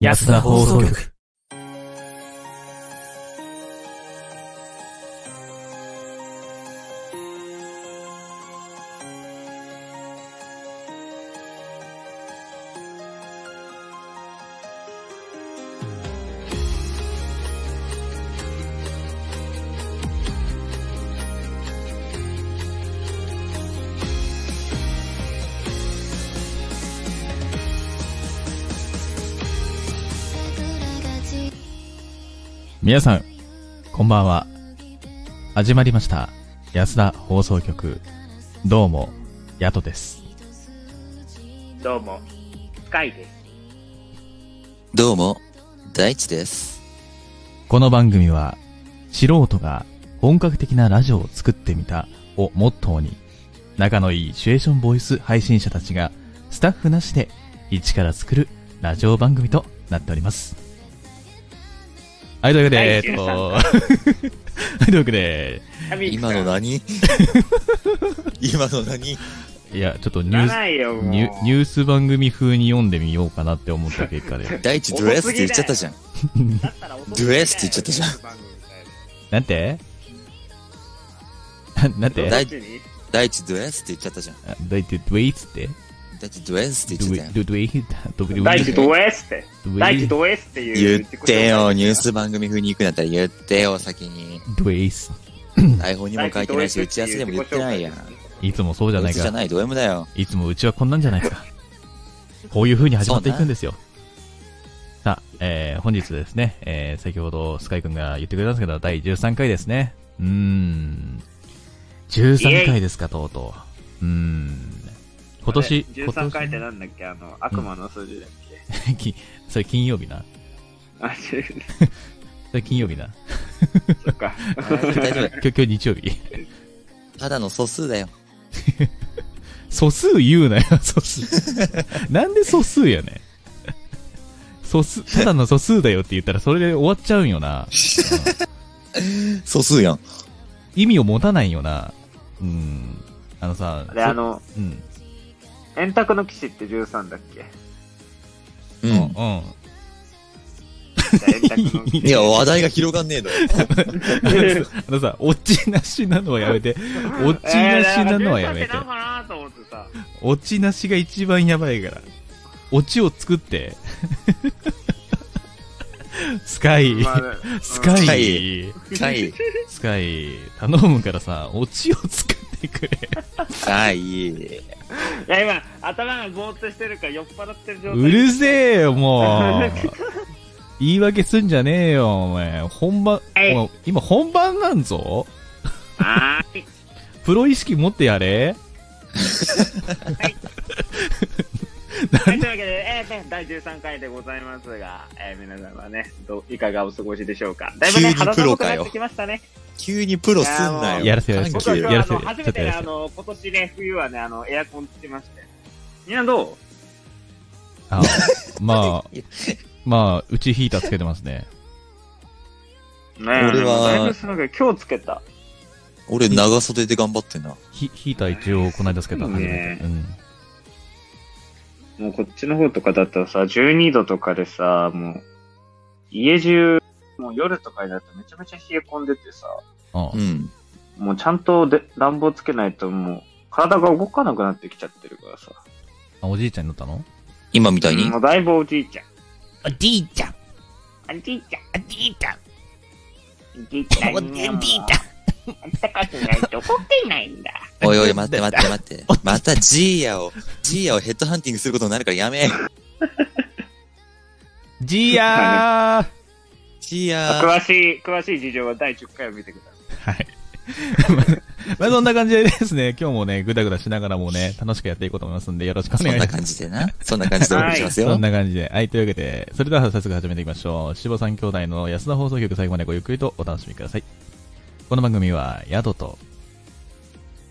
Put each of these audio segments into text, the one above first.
安田放送局。皆さん、こんばんは。始まりました。安田放送局。どうも、ヤトです。どうも、スカイです。どうも、大地です。この番組は、素人が本格的なラジオを作ってみたをモットーに、仲のいいシチュエーションボイス配信者たちが、スタッフなしで一から作るラジオ番組となっております。はい、というわけで、え第っと、13 はい、というわけで、今の何？今の何？いや、ちょっとニュース。ニュニュース番組風に読んでみようかなって思った結果で。大地ドレスって言っちゃったじゃん。ドレスって言っちゃったじゃん。なんて？ななんて？な大どっちに大地ドレスって言っちゃったじゃん。あどうやって、ドゥエイツってドレスって言っちゃったよ。ドエイドゥエイ大地ド S って。ドゥエイ大地ド S って。言ってよ、ニュース番組風に行くんだったら言ってよ、先に。ドゥエス。台本にも書いてないし、打ち合わせでも言ってないやん。いつもそうじゃないか。打ちじゃない、ド M だよ。いつもうちはこんなんじゃないか。こういう風に始まっていくんですよ。さあ、えー、本日ですね、えー、先ほどスカイ君が言ってくれたんですけど、第13回ですね。うーん。13回ですか、とうとう。うーん。今年、あれ今年13回ってなんだっけ？あの、悪魔の数字だっけ、き それ金曜日な。あ、違う。それ金曜日な。そっか。大丈夫。今日、今日日曜日。ただの素数だよ。素数言うなよ、素数。なんで素数やねん。素数、ただの素数だよって言ったらそれで終わっちゃうんよな。素数やん。意味を持たないよな。うん。あのさ、で、あの、そうん。円卓の騎士って13だっけ？ううん、うん。ん。じゃあ円卓の騎士。いや、話題が広がんねえのよ。あのさ、オチなしなのはやめて。オチなしなのはやめてえー。だから13ってなんかなと思ってさ。オチなしが一番やばいから。オチを作って。スカイ、まあスカスカイイ、はい。スカイ、頼むからさ、オチを作ってくれ。はい。いや、今、頭がぼーっとしてるから酔っ払ってる状態。うるせえよ、もう。言い訳すんじゃねえよ、お前。本番、はい今本番なんぞ？はーい。プロ意識持ってやれはい、というわけで、えーね、第13回でございますが、えー皆様ね、どういかがお過ごしでしょうか。だいぶね、肌寒くなってきましたね。急にプロすんなよ。やらせやらせ僕は今日はあの、やらせ初めてね、あの、今年ね、冬はね、あの、エアコンつけまして。みんなどあ まあ、まあ、うちヒーターつけてますね。うね俺はだいぶ寒く今日つけた。俺、長袖で頑張ってんな。ヒヒーター一応この間つけた初めて。ねうん。もうこっちの方とかだったらさ、12度とかでさ、もう、家中、もう夜とかになるとめちゃめちゃ冷え込んでてさ、あうん。もうちゃんとで暖房つけないともう、体が動かなくなってきちゃってるからさ。あ、おじいちゃんに乗ったの？今みたいに？もうだいぶおじいちゃん。おじいちゃんおじいちゃん。おじいちゃんおじいちゃん。おじいちゃん。あったかくないと動けないんだ。おいおい、待って待って待って。またジーヤを、ジーヤをヘッドハンティングすることになるからやめ。じーやジーヤー。詳しい、詳しい事情は第10回を見てください。ーはい。まあそんな感じでですね、今日もね、ぐだぐだしながらもね、楽しくやっていこうと思いますんで、よろしくおそんな願いします。感じでな。そんな感じでお送りしますよ。そんな感じで。はい、というわけで、それでは早速始めていきましょう。志保三兄弟の安田放送局最後までごゆっくりとお楽しみください。この番組は、宿と、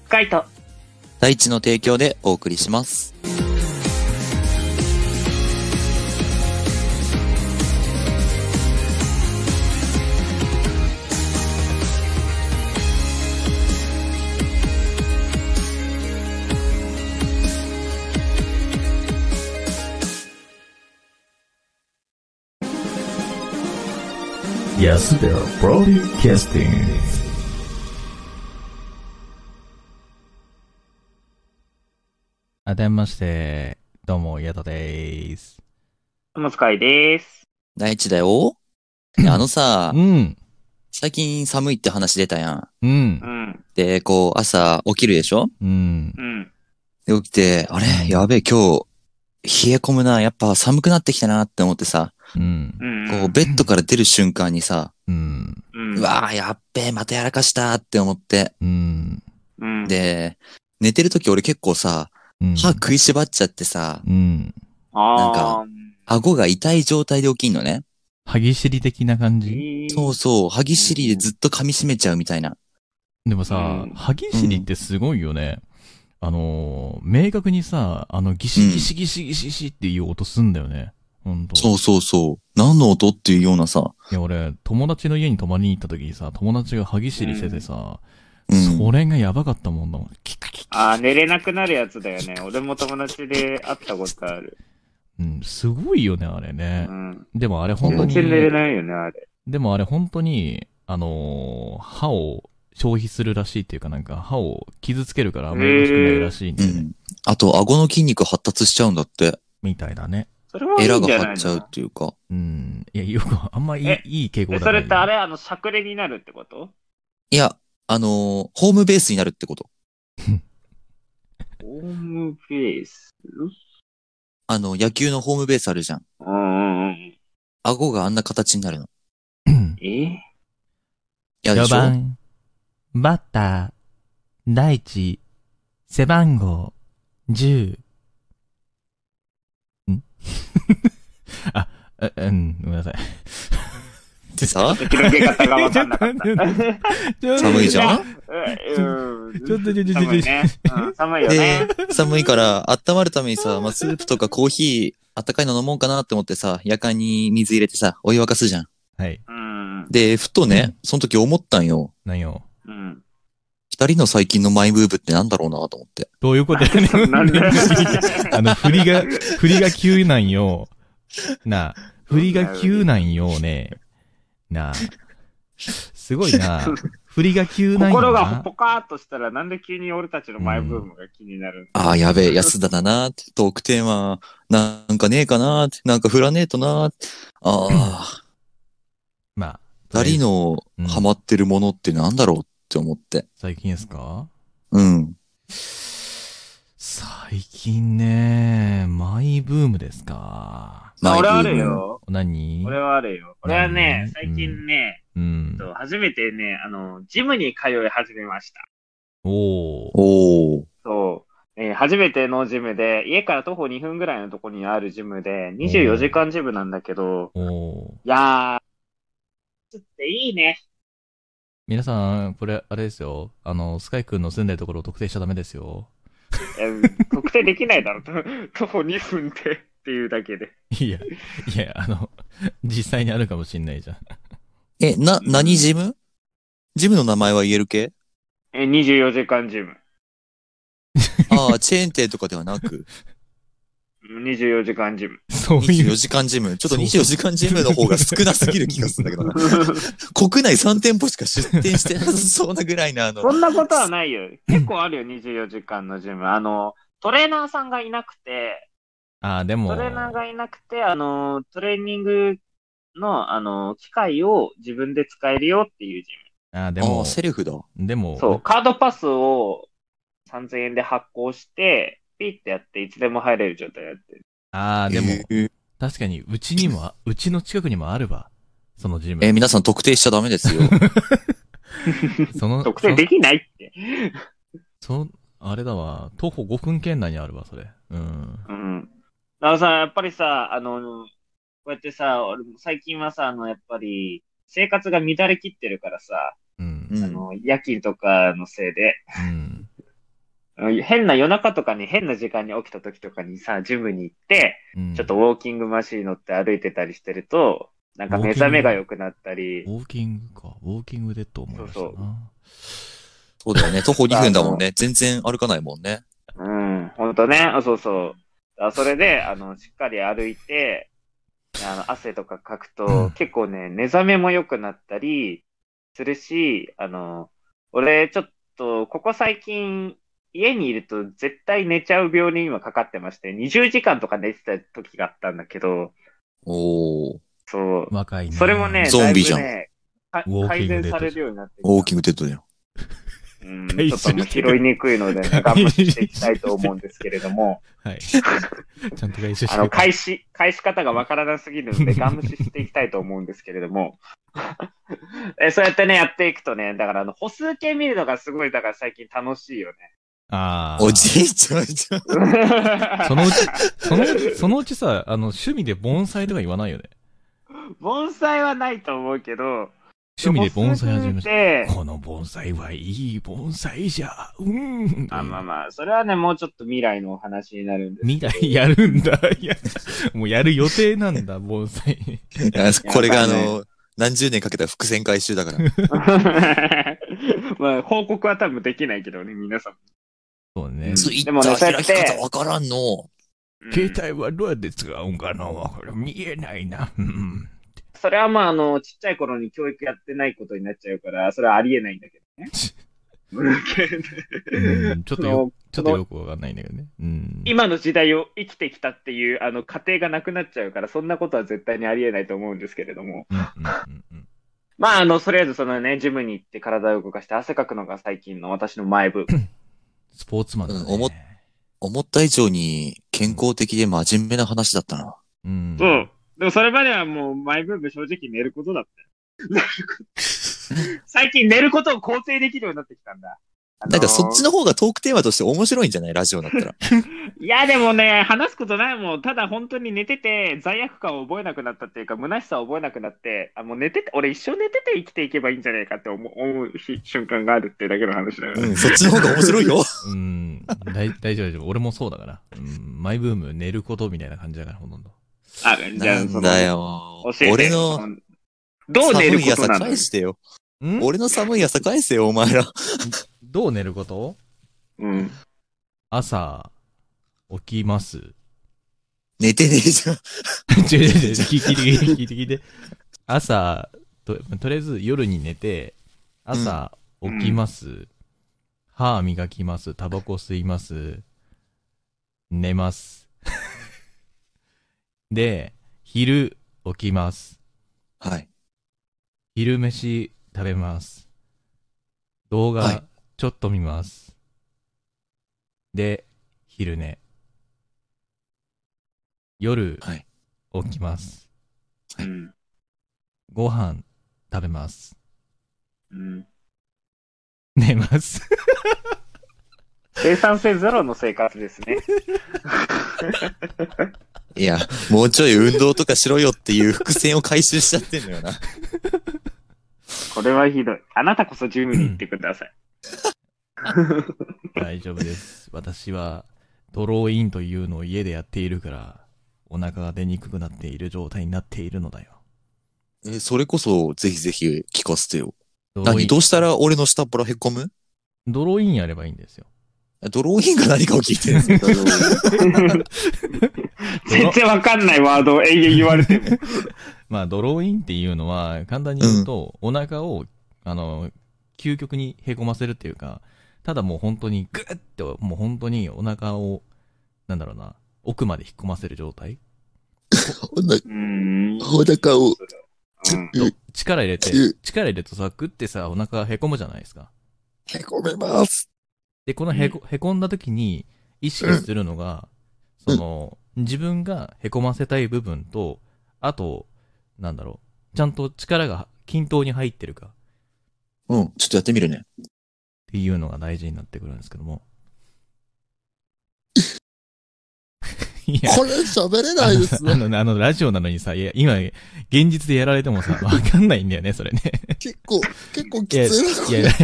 カイト。大地の提供でお送りします。安田ブロディキャスティング。あためまして、どうも、ヤトでーす。おもつかいです。第一だよ。ね あのさう、ん、最近寒いって話出たやん。うんう、ん。で、こう、朝起きるでしょ？うんう。ん。で、起きて、あれ？やべえ、今日、冷え込むな。やっぱ寒くなってきたなって思ってさ、うん、うん。こう、ベッドから出る瞬間にさ、うん、うわーやっべえ、またやらかしたって思って。うん。うん。で、寝てる時俺結構さ、うん歯食いしばっちゃってさ、うん。あ顎が痛い状態で起きんのね。歯ぎしり的な感じ？ーそうそう、歯ぎしりでずっと噛み締めちゃうみたいな。でもさうん、歯ぎしりってすごいよね。あのー、明確にさ、あの、ギシギシギシギシギシっていう音すんだよね。ほんと。そうそうそう。何の音っていうようなさ。いや、俺、友達の家に泊まりに行った時にさ、友達が歯ぎしりしててさ、うん。それがやばかったもんだもん。キッキッキッキッあー寝れなくなるやつだよね。俺も友達で会ったことある。うん、すごいよね、あれうね。ん。でもあれ本当に、全然寝れないよね、あれ。でもあれ本当に、あのー歯を消費するらしいっていうかなんか、歯を傷つけるからあんまりよろしくないらしいんうで、ねん。あと、顎の筋肉発達しちゃうんだって。みたいだね。それもいいエラんじゃないが張っちゃうっのていうか。うん。いや、よく、あんまいいえいい傾向え、だそれってあれれあの、しゃくれになるってこと？いや、あのーホームベースになるってこと。ホームベース？あの、野球のホームベースあるじゃん。うんうんうん。顎があんな形になるの。え？4やでしょ？番、バッター、第一、背番号、10。あ、え、うん、ごめんなさい。ってさ、広げ方がわかん？なかった。寒いじゃんうんちょっとちょっとちょっと寒いね。うん寒いよねで。、寒いから温まるためにさ、まあ、スープとかコーヒー、あったかいの飲もうかなって思ってさ、夜間に水入れてさ、お湯沸かすじゃん。はい。うん。で、ふとね、その時思ったんよ。何よ。うん。二人の最近のマイブーブってなんだろうなと思って。どういうことやねん。あの、振りが、振りが急なんよ。なあ、振りが急なんよね。なあ。すごいな。振りが急なんよ 心がな。ポカーっとしたら、なんで急に俺たちのマイブームが気になるああ、やべえ、安田だなって、トークテーマ、なんかねえかなって、なんか振らねえとなって。ああ、まあ、二人のうんハマってるものってなんだろうって思って。最近ですか？うん。最近ね、マイブームですか？あ俺あマイブームるよ。何俺はあるよ。俺はねう、ん最近ね、うん。初めてね、あの、ジムに通い始めました。おー。おー。そう。えー初めてのジムで、家から徒歩2分ぐらいのところにあるジムで、24時間ジムなんだけど、おー。いやー、っていいね。皆さん、これ、あれですよ。あの、スカイ君の住んでるところを特定しちゃダメですよ。特定できないだろ、と 徒歩2分でっていうだけで。いや、いや、あの、実際にあるかもしんないじゃん。え、な、何ジム？ジムの名前は言える系？えー24時間ジム。ああ、チェーン店とかではなく、24時間ジム。そういう24。時間ジム。ちょっとそう24時間ジムの方が少なすぎる気がするんだけどな。国内3店舗しか出店してなさそうなぐらいな、あのそ、んなことはないよ。結構あるよ、24時間のジム。あの、トレーナーさんがいなくて、あ、でもト、レーナーがいなくて、あの、トレーニングの、あの、機械を自分で使えるよっていうジあ、でもああ、、セルフだ。でも、ム。そう、カードパスを3000円で発行して、ピッてやって、いつでも入れる状態やってる。ああ、でも、えー確かに、うちにも、うちの近くにもあるわ。そのジム。えー皆さん特定しちゃダメですよ。その、特定できないって。そ、そあれだわ。徒歩5分圏内にあるわ、それ。うん。うん。だからさ、やっぱりさ、あの、こうやってさ、俺も最近はさ、あの、やっぱり、生活が乱れきってるからさ、うん。うんあの、夜勤とかのせいで、うん。変な夜中とかに変な時間に起きた時とかにさ、ジムに行って、うんちょっとウォーキングマシーン乗って歩いてたりしてると、なんか目覚めが良くなったり、ウォーキングか。ウォーキングデッド思いましたな。そうそうだよね。徒歩2分だもんね。全然歩かないもんね。うん、ほんとね、あそうそう。あそれで、あの、しっかり歩いて、あの、汗とかかくうんと、結構ね、目覚めも良くなったりするし、あの、俺、ちょっと、ここ最近、家にいると絶対寝ちゃう病に今かかってまして、20時間とか寝てた時があったんだけど、おー。そう。若いね。それもね、ゾンビじゃんね改善されるようになってウォーキングデッドだよ。うん、回収ちょっと拾いにくいので、ね、頑張っていきたいと思うんですけれども、はい。ちゃんと回収してあの、返し、返し方がわからなすぎるので、ガン無視していきたいと思うんですけれども、えそうやってね、やっていくとね、だからあの、歩数計見るのがすごい、だから最近楽しいよね。ああ。おじいちゃんじゃん。そのうち、そのうち、そのうちさ、あの、趣味で盆栽とか言わないよね？盆栽はないと思うけど、趣味で盆栽始めまし。したて、この盆栽はいい盆栽じゃ。うん。あまあまあ、それはね、もうちょっと未来のお話になるんです未来やるんだ。いや、もうやる予定なんだ、盆栽。これがあの、何十年かけた伏線回収だから。まあ、報告は多分できないけどね、皆さん。そうね。ツイッタでもねー開き方わからんの。うん携帯はどうやって使うんかなこれ見えないな。うん。それはまあ、あの、ちっちゃい頃に教育やってないことになっちゃうから、それはありえないんだけどね。うん ちょっとよ、ちょっとよくわかんないんだけどね。うん。今の時代を生きてきたっていう、あの、過程がなくなっちゃうから、そんなことは絶対にありえないと思うんですけれども。まあ、あの、とりあえずそのね、ジムに行って体を動かして汗かくのが最近の私の前部。スポーツマンだね。うん思っ思った以上に健康的で真面目な話だったな。うん。そう。でもそれまではもう、マイブーム正直寝ることだったよ。最近寝ることを肯定できるようになってきたんだ。あのーなんかそっちの方がトークテーマとして面白いんじゃない？ラジオだったら。いや、でもね、話すことないもん。ただ本当に寝てて、罪悪感を覚えなくなったっていうか、虚しさを覚えなくなって、あ、もう寝てて、俺一生寝てて生きていけばいいんじゃないかって思う思う日瞬間があるっていうだけの話だよね。うん、そっちの方が面白いよ。うん。大大丈夫大丈夫。俺もそうだから。うん。マイブーム寝ることみたいな感じだから、ほとんど。あ、じゃあ、なんそのだよ教え。て俺のどう寝る寒い朝ことなの？返してよ。ん？俺の寒い朝返せよ、お前ら。どう寝ること？うん。朝、起きます。寝てねえじゃん。違う違う違う、聞いて聞いて聞いて聞いて。朝、と、とりあえず夜に寝て、朝、起きます。歯磨きます。タバコ吸います。寝ます。で、昼、起きます。はい。昼飯食べます。動画、はいちょっと見ます。で、昼寝。夜、はい起きます。うん。ご飯食べます。うん。寝ます。生産性ゼロの生活ですね。いや、もうちょい運動とかしろよっていう伏線を回収しちゃってんのよな。これはひどい。あなたこそジムに行ってください。大丈夫です。私は、ドローインというのを家でやっているから、お腹が出にくくなっている状態になっているのだよ。え、それこそ、ぜひぜひ聞かせてよ。何どうしたら俺の下っ腹へこむ？ドローインやればいいんですよ。ドローインが何かを聞いてるんですよ。全然わかんないワードを永遠言われても。まあ、ドローインっていうのは、簡単に言うと、お腹を、あの、究極にへこませるっていうか、ただもう本当にグッて、もう本当にお腹を、なんだろうな、奥まで引っ込ませる状態うん。お腹を、うんと力入れてうん、力入れるとさ、グッてさ、お腹へこむじゃないですか。へこめます。で、このへこ、へこんだ時に、意識するのが、その、自分がへこませたい部分と、あと、なんだろう、ちゃんと力が均等に入ってるかうん、ちょっとやってみるね。っていうのが大事になってくるんですけども。いや、これ喋れないですあの、あの、あのラジオなのにさ、いや、今、現実でやられてもさ、わかんないんだよね、それね。結構、結構いや、いや、ラ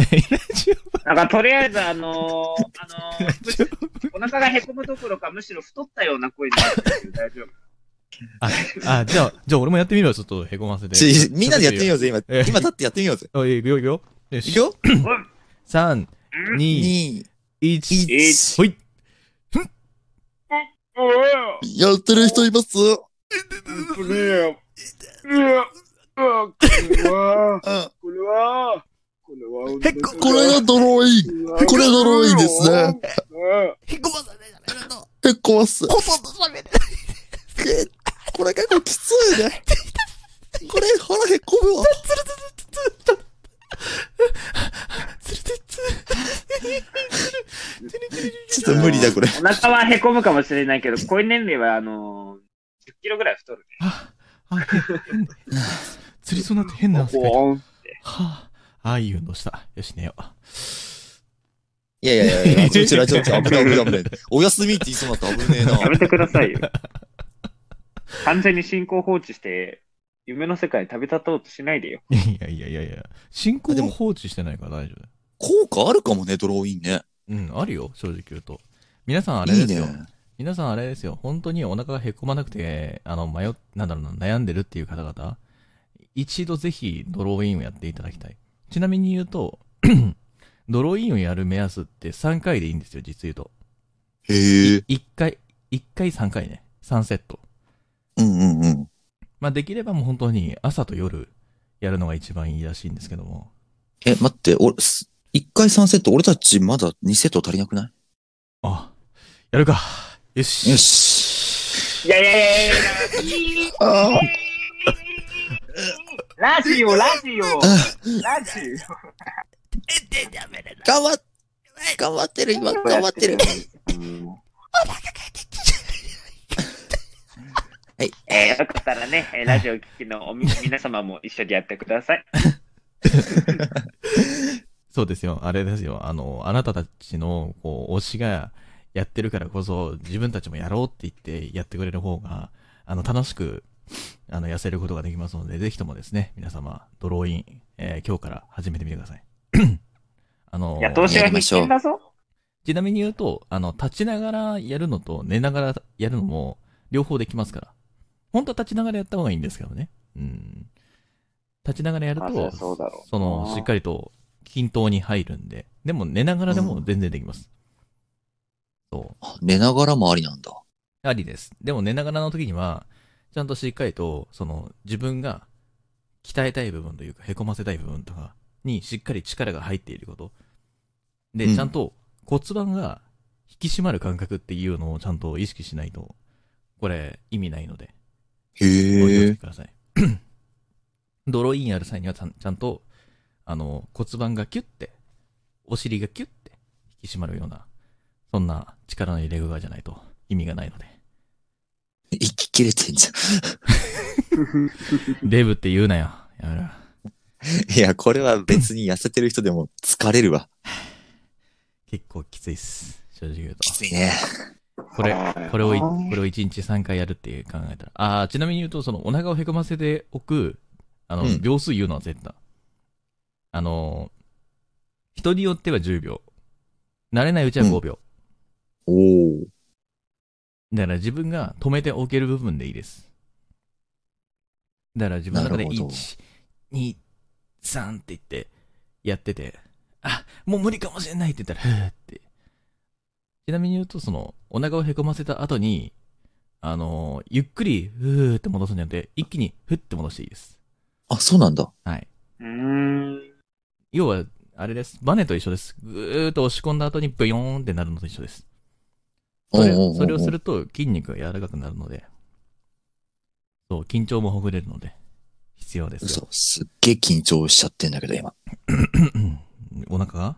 ジなんかとりあえずあのー、あのー、お腹がへこむどころかむしろ太ったような声になってる大丈夫。あ、あ、じゃあ、じゃあ俺もやってみるわ、ちょっとへこませて。ちみんなでやってみようぜ、今。え今立ってやってみようぜ。う。おい、いくよ、いくよ。よし。いくよ3、うん2、!2、1。1。ほい。おやってる人います？これ、は、うん。これは、これは、へっここれがドローイン。これがドローインですね。へこまされられるの。へっこます。ほとんど喋れえこれ結構きついね。これ腹へっこむわ。ちょっと無理だ、これ。お腹はへこむかもしれないけど、こういう年齢は、あのー、10キロぐらい太るね。あ、あ。釣りそうになって変な汗かいた。はあ、ああいう運動した。よし、寝よう。いやいやいや、ちょ、ちょ、ちょ、ちょ、危ない危ない危ない。お休みって言いそうになった危ねえな。やめてくださいよ。完全に進行放置して、夢の世界に旅立とうとしないでよ。いやいやいやいや、進行を放置してないから大丈夫。効果あるかもね、ドローインね。うん、あるよ、正直言うと。皆さんあれいいですよ。ね。皆さんあれですよ。本当にお腹がへこまなくて、あの、迷っ、なんだろうな、悩んでるっていう方々、一度ぜひドローインをやっていただきたい。ちなみに言うと、ドローインをやる目安って3回でいいんですよ、実言うと。へえ。1回、1回3回ね。3セット。うんうんうん。まあ、できればもう本当に朝と夜やるのが一番いいらしいんですけども。え、待って、俺、す一回3セット、俺たちまだ2セット足りなくない？あ、やるか。よし。よし。いやいやいやいやラジオ、ラジオ、ラジ頑張っ、頑張ってる、今、オ。頑張ってる。う んはい。えーよかったらね、えーラジオ聞きのおみ 皆様も一緒にやってください。そうですよ。あれですよ。あの、あなたたちの、こう、推しがやってるからこそ、自分たちもやろうって言ってやってくれる方が、あの、楽しく、あの、痩せることができますので、ぜひともですね、皆様、ドローイン、えー今日から始めてみてください。あのいや、投資は必見だぞ。ちなみに言うと、あの、立ちながらやるのと寝ながらやるのも、両方できますから。本当は立ちながらやった方がいいんですけどね。うん。立ちながらやると、そうだろうその、しっかりと均等に入るんで。でも寝ながらでも全然できます。そう。あ寝ながらもありなんだ。ありです。でも寝ながらの時には、ちゃんとしっかりと、その、自分が鍛えたい部分というか、へこませたい部分とかにしっかり力が入っていること。で、うんちゃんと骨盤が引き締まる感覚っていうのをちゃんと意識しないと、これ意味ないので、へご気をつえけ。ください。ドローインやる際にはちゃんちゃんと、あの、骨盤がキュッて、お尻がキュッて引き締まるような、そんな力の入れ具合じゃないと意味がないので。息切れてんじゃ デブって言うなよ。やめろ。ん。いや、これは別に痩せてる人でも疲れるわ。結構きついっす。正直言うと。きついね。これ、これをい、これを1日3回やるって考えたら。ああ、ちなみに言うと、そのお腹をへこませておく、あの、うん秒数言うのは絶対。あの、人によっては10秒。慣れないうちは5秒。おお。だから自分が止めておける部分でいいです。だから自分の中でなるほど1、2、3って言ってやってて、あ、もう無理かもしれないって言ったら、ふーって。ちなみに言うと、その、お腹をへこませた後に、あのーゆっくり、ふーって戻すんじゃなくて、一気にふって戻していいです。あ、そうなんだ。はい。うーん。要は、あれです。バネと一緒です。ぐーっと押し込んだ後にブヨーンってなるのと一緒です。それおうおうおうおうそれをすると筋肉が柔らかくなるので、そう、緊張もほぐれるので、必要ですよ。そう、すっげえ緊張しちゃってんだけど、今。お腹が？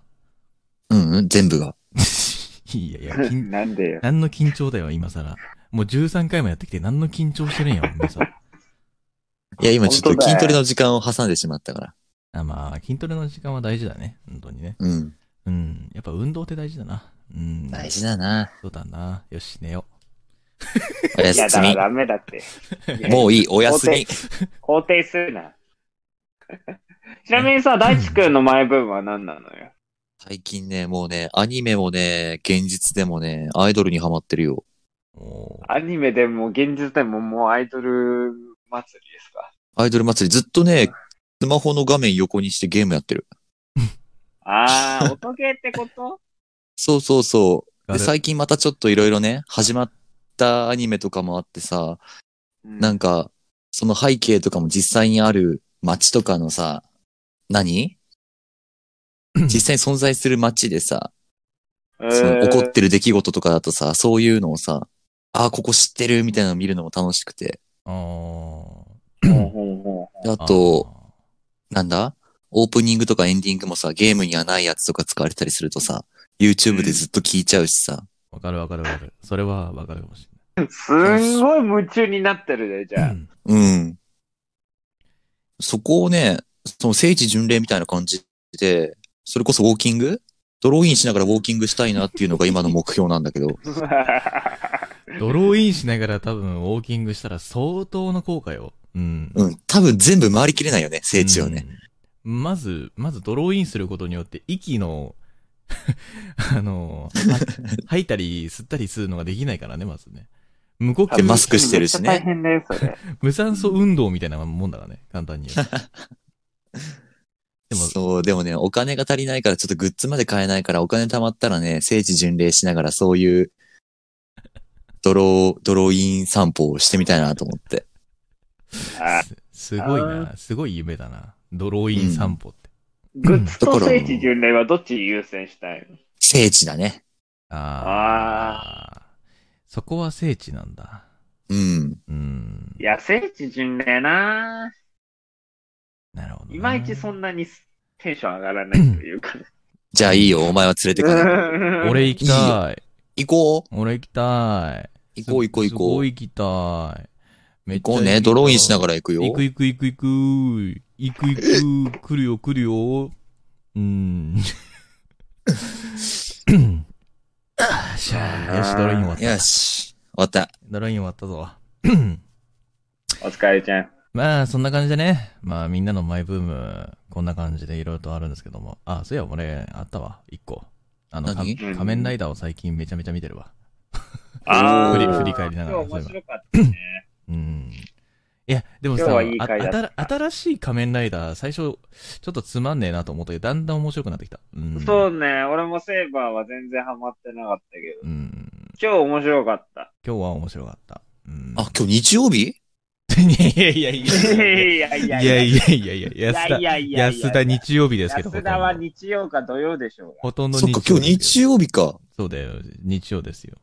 うんうん、全部が。いやいや、緊なんでよ。何の緊張だよ、今更。もう13回もやってきて何の緊張してるんや、皆さん。いや、今ちょっと筋トレの時間を挟んでしまったから。あまあ、筋トレの時間は大事だね。本当にね。うん。うん。やっぱ運動って大事だな。うん。大事だな。そうだな。よし、寝よおやいや、すみだから。ダメだって。もういい、おやすみ。肯定するな。ちなみにさ、大地君のマイブームは何なのよ？最近ね、もうね、アニメもね、現実でもね、アイドルにハマってるよ。アニメでも現実でももうアイドル祭りですか？アイドル祭りずっとね、スマホの画面横にしてゲームやってる。あー、音ゲーってこと？そうそうそう。で、最近またちょっといろいろね、始まったアニメとかもあってさ、なんか、その背景とかも実際にある街とかのさ、何？実際に存在する街でさ、えそのー起こってる出来事とかだとさ、そういうのをさ、ああ、ここ知ってるみたいなのを見るのも楽しくて。あーほうほうほであと、なんだ？オープニングとかエンディングもさ、ゲームにはないやつとか使われたりするとさ、YouTube でずっと聞いちゃうしさ。わかるわかるわかる。それはわかるかもしうすんごい夢中になってるね、じれない。ゃあ。うん。そこをね、その聖地巡礼みたいな感じで、それこそウォーキング？ドローインしながらウォーキングしたいなっていうのが今の目標なんだけど。ドローインしながら多分ウォーキングしたら相当の効果よ。うん。うん。多分全部回りきれないよね、聖地をね。うん。まず、まずドローインすることによって息の、あの、は 吐いたり吸ったりするのができないからね、まずね。無呼吸、でマスクしてるしね大変だよ、それ。無酸素運動みたいなもんだからね、簡単に言うと。でも、そう、でもね、お金が足りないからちょっとグッズまで買えないからお金貯まったらね、聖地巡礼しながらそういう、ドロー、ドローイン散歩をしてみたいなと思って。あすすごいな、すごい夢だな。ドローイン散歩って。グッズと聖地巡礼はどっち優先したいの？聖地だね。ああ。そこは聖地なんだ。うん。うんい。や、聖地巡礼ななるほどな。いまいちそんなにテンション上がらないというかね。じゃあいいよ、お前は連れてかない。俺行きたい。行こう俺行きたい。行こう行こう行こうすごい行きたい。めっちゃ行こうね、ドローインしながらら行くよ。行く行く行く行く。行く行く。来るよ来るよ。うーん。しゃあ、よし、ドローイン終わった。よし。終わった。ドローイン終わったぞ。お疲れちゃん。まあ、そんな感じでね。まあ、みんなのマイブーム、こんな感じでいろいろとあるんですけども。あ、そういや、俺、あったわ。一個。あの、仮面ライダーを最近めちゃめちゃ見てるわ。あー 振り振り返りながら今日面白かったね。うん。いや、でもさ、いい新しい仮面ライダー、最初、ちょっとつまんねえなと思ったけど、だんだん面白くなってきた。うん。そうね、俺もセーバーは全然ハマってなかったけど、うん。今日面白かった。今日は面白かった。うん。あ、今日日曜日？いやいやいやいいや。やいやいやいやいや安田安田日曜日ですけど、安田は日曜か土曜でしょうが。ほとんどそっか、今日日曜。曜日か。そうだよ、日曜ですよ。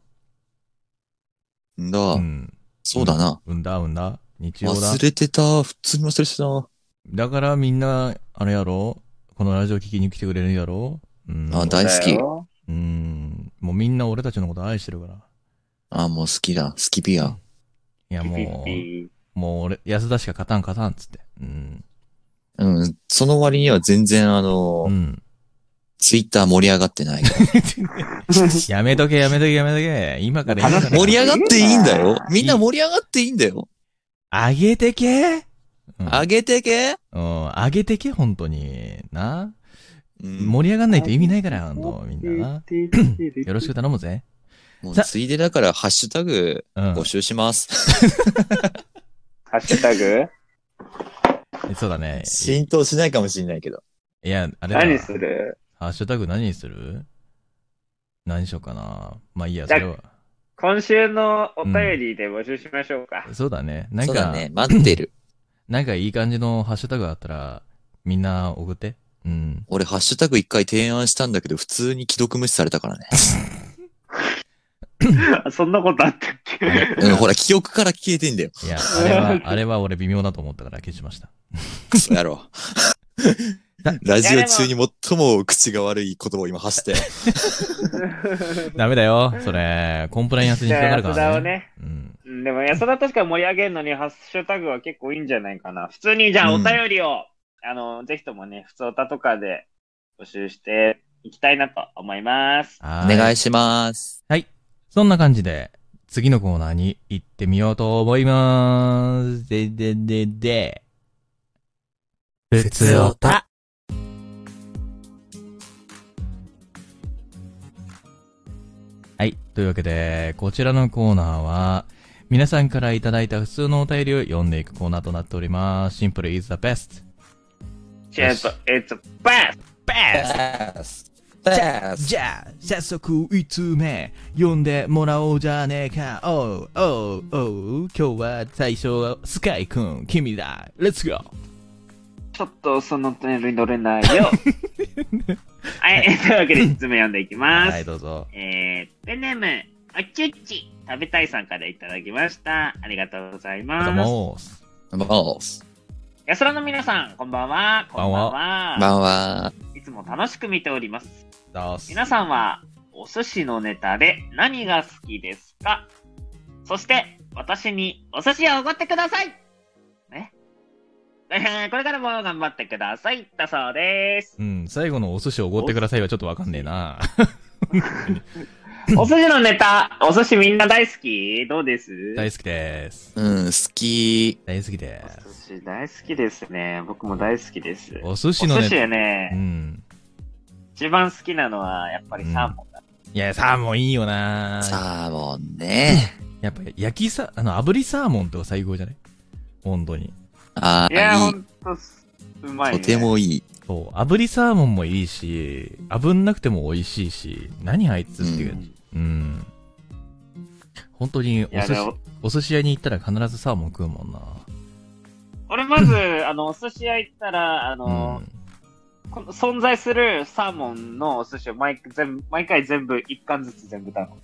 んだ、うん。そうだな。うんだ、うんだ。日曜だ忘。れてた。普通に忘れてたな。だからみんな、あれやろ？このラジオ聞きに来てくれるんやろ？うん。あ大好きうん。もうみんな俺たちのこと愛してるから。あ、もう好きだ。好きピア。いやもう、もう俺、安田しか勝たん勝たんっつって。うん。うん。その割には全然あの、うん。ツイッター盛り上がってない。やめとけやめとけやめとけ。今から今から盛り上がっていいんだよ。みんな盛り上がっていいんだよ。上げてけうん。上げてけうん、上げてけ、本当に。な。うん盛り上がんないと意味ないから、本当みんなな。よろしく頼むぜ。もうさついでだから、ハッシュタグうん募。集します。ハッシュタグ？そうだね。浸透しないかもしれないけど。いや、あれだ。何する？ハッシュタグ何にする？何しようかな。まあいいや、それは。今週のお便りで募集しましょうか。そうだね。なんか、そうだね。待ってる。なんかいい感じのハッシュタグあったら、みんな送って。うん。俺、ハッシュタグ一回提案したんだけど、普通に既読無視されたからね。そんなことあったっけ うん、ほら、記憶から消えてんだよ。いや、あれは、あれは俺微妙だと思ったから消しました。クソ野郎。ラジオ中に最も口が悪い言葉を今発して。ダメだよ。それ、コンプライアンスに引っかかるからね。ね。うん。うんでも安田確か盛り上げるのにハッシュタグは結構いいんじゃないかな。普通にじゃあおうん便りを、あの、ぜひともね、普通歌とかで募集していきたいなと思います。はい。お願いします。はい。そんな感じで、次のコーナーに行ってみようと思いまーす。で、で、で、で。ふつおた。はい。というわけで、こちらのコーナーは、皆さんからいただいた普通のお便りを読んでいくコーナーとなっております。シンプル is the best. チェート、it's best! ベスです。じゃあ、早速、一通目、読んでもらおうじゃねえか。おう、おう、おう、今日は最初はスカイくん、君だ。レッツゴーちょっとそのトネルに乗れないよ。はい、というわけで質問読んでいきます。はい、どうぞ。えー、ペンネーム、あきゅっち、食べたいさんからいただきました。ありがとうございます。がとうございます。ます。安らの皆さん、こんばんは。こんばんは。まんは。いつも楽しく見ております。どうす。皆さんは、お寿司のネタで何が好きですか？そして、私にお寿司をおごってくださいね。え ーこれからも頑張ってください。だそうです。うん、最後のお寿司おごってくださいはちょっとわかんねえな。お寿司のネタ、お寿司みんな大好き？どうです？大好きです。うん、好き。大好きでおす。寿司大好きですね。僕も大好きです。お寿司お寿司のね、うん。一番好きなのはやっぱりサーモンだ。いや、サーモンいいよなサーモンね。やっぱ焼きさ、あの、炙りサーモンとか最高じゃない？本当に。あいや、あ、ほいんと、うまい、い。ね。とてもいい。そう、炙りサーモンもいいし、炙んなくても美味しいし、何あいつっていうう。んうん。本当にお寿司お寿司屋に行ったら必ずサーモン食うもんな。俺まず、あの、お寿司屋行ったら、あうの、ん。この存在するサーモンのお寿司を毎全部毎回全部、一貫ずつ全部頼む。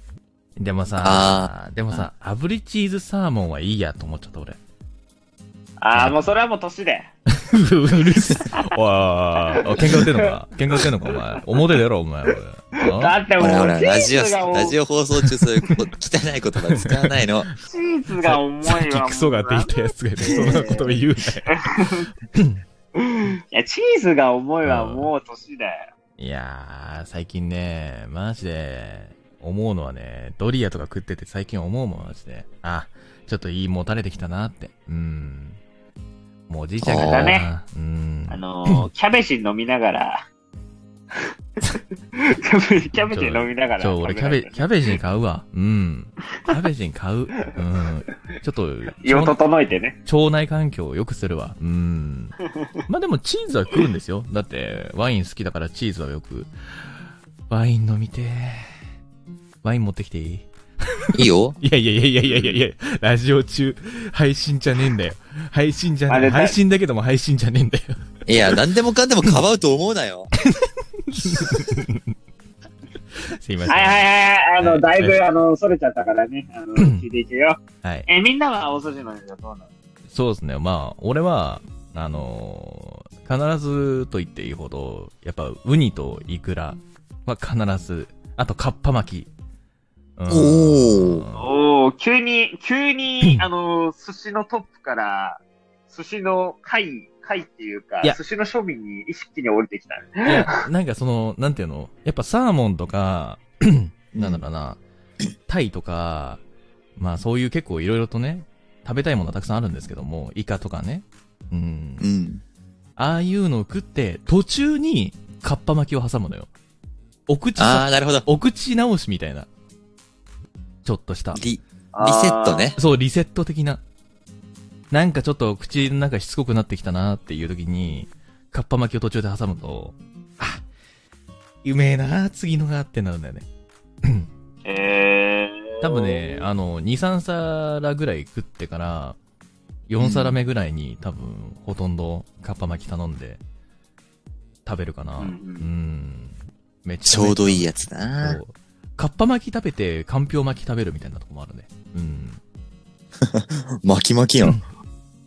でもさあ、でもさ、炙りチーズサーモンはいいやと思っちゃった俺。ああ、もうそれはもう年で。うるせえ。おい喧嘩売ってんのか？喧嘩売ってんのかお前。表出ろお前。だってもう、ほらラジオ、ラジオ放送中そういう汚い言葉使わないの。チーズが重いわ。さっきクソがって言ったやつがいて、そんなこと言うなよ。いや、チーズが重いはうんもう年だよ。いやー、最近ね、マジで、思うのはね、ドリアとか食ってて最近思うもん、マジで。あ、ちょっといいもたれてきたなって。うん。もうおじいちゃんがだね。うん。あのー、キャベジン飲みながら、キャベキャベジン飲みながらちょ、俺キャベ、キャベジン買うわ。うん。キャベジン買う。うん。ちょっと、胃を整えてね。腸内環境を良くするわ。うん。まあでもチーズは食うんですよ。だって、ワイン好きだからチーズはよく。ワイン飲みてーワイン持ってきていい？いいよ。い やいやいやいやいやいやいや、ラジオ中、配信じゃねえんだよ。配信じゃねえ。あれだ配信だけども配信じゃねえんだよ。いや、何でもかんでもかばうと思うなよ。すいません。はいはいはい。あの、はいだいぶ、はいあの、それちゃったからね。あの、聞いていくよ。はい。え、みんなはお寿司のネタどうなの？そうですね。まあ、俺は、あのー必ずと言っていいほど、やっぱ、ウニとイクラは必ず、あと、カッパ巻き。うんおーおー、急に、急に、あの、寿司のトップから、寿司の貝、貝っていうか寿司の庶民に意識に降りてきた。いや、なんかその、なんていうの？やっぱサーモンとか、なんだろうな、タイとか、まあそういう結構いろいろとね、食べたいものはたくさんあるんですけども、イカとかね。うん。うん。ああいうのを食って、途中にカッパ巻きを挟むのよ。お口あさ、あ、なるほど。お口直しみたいな。ちょっとした。リ、リセットね。そう、リセット的な。なんかちょっと口の中しつこくなってきたなっていう時に、カッパ巻きを途中で挟むと、あ、うめえな次のがってなるんだよね。えー。多分ね、あの、2、3皿ぐらい食ってから、4皿目ぐらいに多分、ほとんどカッパ巻き頼んで、食べるかな。ううんんうんめっちゃめちゃ。ちょうどいいやつなそ。うカッパ巻き食べて、かんぴょう巻き食べるみたいなとこもあるね。うん。巻き巻きやん。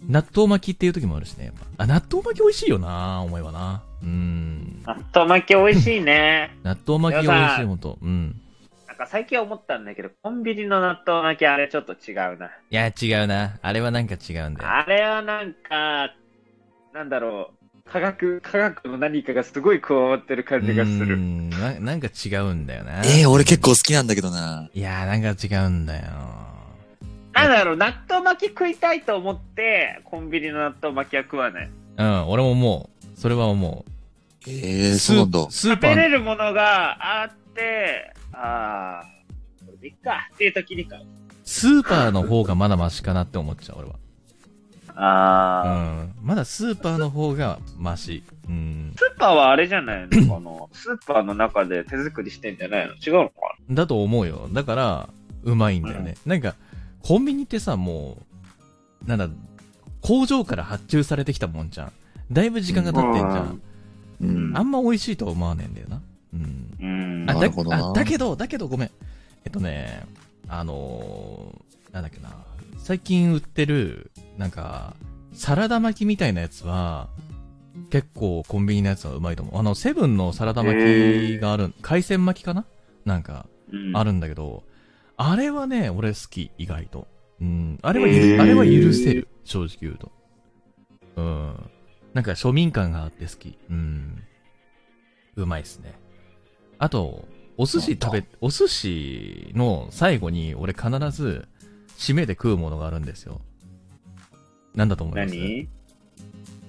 納豆巻きっていう時もあるしね。やっぱあ、納豆巻き美味しいよな思えばな。うん。納豆巻き美味しいね。納豆巻き美味しい、ほんと。うん。なんか最近思ったんだけど、コンビニの納豆巻きあれちょっと違うな。いや、違うな。あれはなんか違うんだよ。あれはなんか、なんだろう。科学、科学の何かがすごい加わってる感じがすうる。んな。なんか違うんだよな。ええ俺結構好きなんだけどな。いやー、なんか違うんだよ。なんだろう、納豆巻き食いたいと思って、コンビニの納豆巻きは食わない。うん、俺も思う。それは思う。ええそうなんだ。スー食べれるものがあって、ああ、これでいっかっていう時に買う。スーパーの方がまだマシかなって思っちゃう、俺は。うあー。ん。まだスーパーの方がマシ。うん。スーパーはあれじゃないのこの、スーパーの中で手作りしてんじゃないの？違うのかだと思うよ。だから、うまいんだよね。なんか、コンビニってさ、もう、なんだ、工場から発注されてきたもんじゃん。だいぶ時間が経ってんじゃん。うんあんま美味しいとは思わねえんだよな。うん。うん。あ、だなるほどなあだけど、だけどごめん。えっとね、あのー、なんだっけな。最近売ってる、なんか、サラダ巻きみたいなやつは、結構コンビニのやつはうまいと思う。あの、セブンのサラダ巻きがある、海鮮巻きかな？なんか、うんあるんだけど、あれはね、俺好き、意外と。うん。あれはあれは許せる、正直言うと。うん。なんか庶民感があって好き。うん。うまいっすね。あと、お寿司食べ、お寿司の最後に俺必ず締めで食うものがあるんですよ。なんだと思います？何？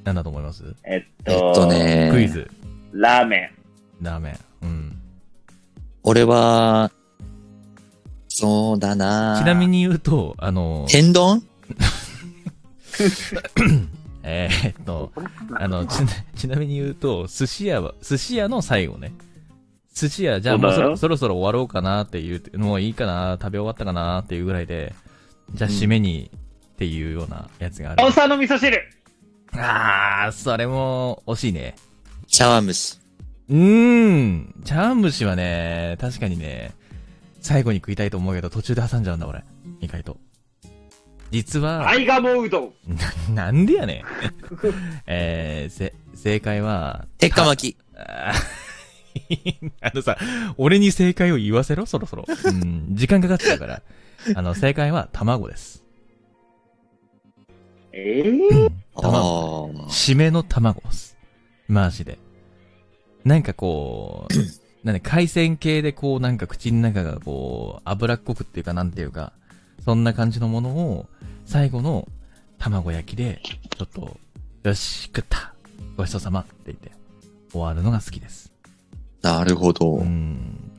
なんだと思います？えっと、えっとねクイズ。ラーメラーメン。うん。俺は、そうだなちなみに言うと、あの、天丼？えーっと、あの、ちな、ちなみに言うと、寿司屋は、寿司屋の最後ね。寿司屋、じゃあもうそろそろ終わろうかなっていう、もういいかな、食べ終わったかなっていうぐらいで、じゃあ締めにっていうようなやつがあン。る青。さの味噌汁あー、それも惜しいね。茶碗蒸し。うーん。茶碗蒸しはね、確かにね、最後に食いたいと思うけど、途中で挟んじゃうんだ、俺。意外と。実は、アイガモうどん。なんでやねん。えー、せ、正解は、鉄火巻き。あー あのさ、俺に正解を言わせろ、そろそろ。うん、時間かかっちゃうから。あの、正解は卵です。ええあ卵。あ。締めの卵っす。マジで。なんかこう、なんで海鮮系でこうなんか口の中がこう脂っこくっていうかなんていうか、そんな感じのものを最後の卵焼きでちょっと、よし、食ったごちそうさまって言って終わるのが好きです。なるほどう。ん。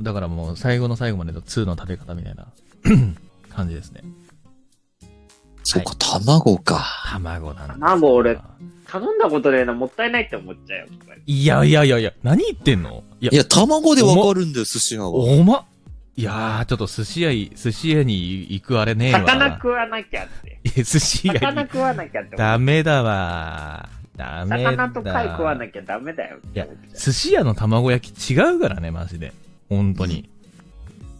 だからもう最後の最後までの2の食べ方みたいな 感じですね。そっか、卵か。卵なんですよ卵俺頼んだことねえな、もったいないって思っちゃうよ。やっぱりいやいやいやいや、何言ってんの？いやいや、卵でわかるんだよ、寿司屋は。おま？いやー、ちょっと寿司屋い、寿司屋に行くあれねえわ。魚食わなきゃって。いや寿司屋に。魚食わなきゃって。ダメだわダメだ。魚と貝食わなきゃダメだよって思っちゃう。寿司屋の卵焼き違うからね、マジで。本当に。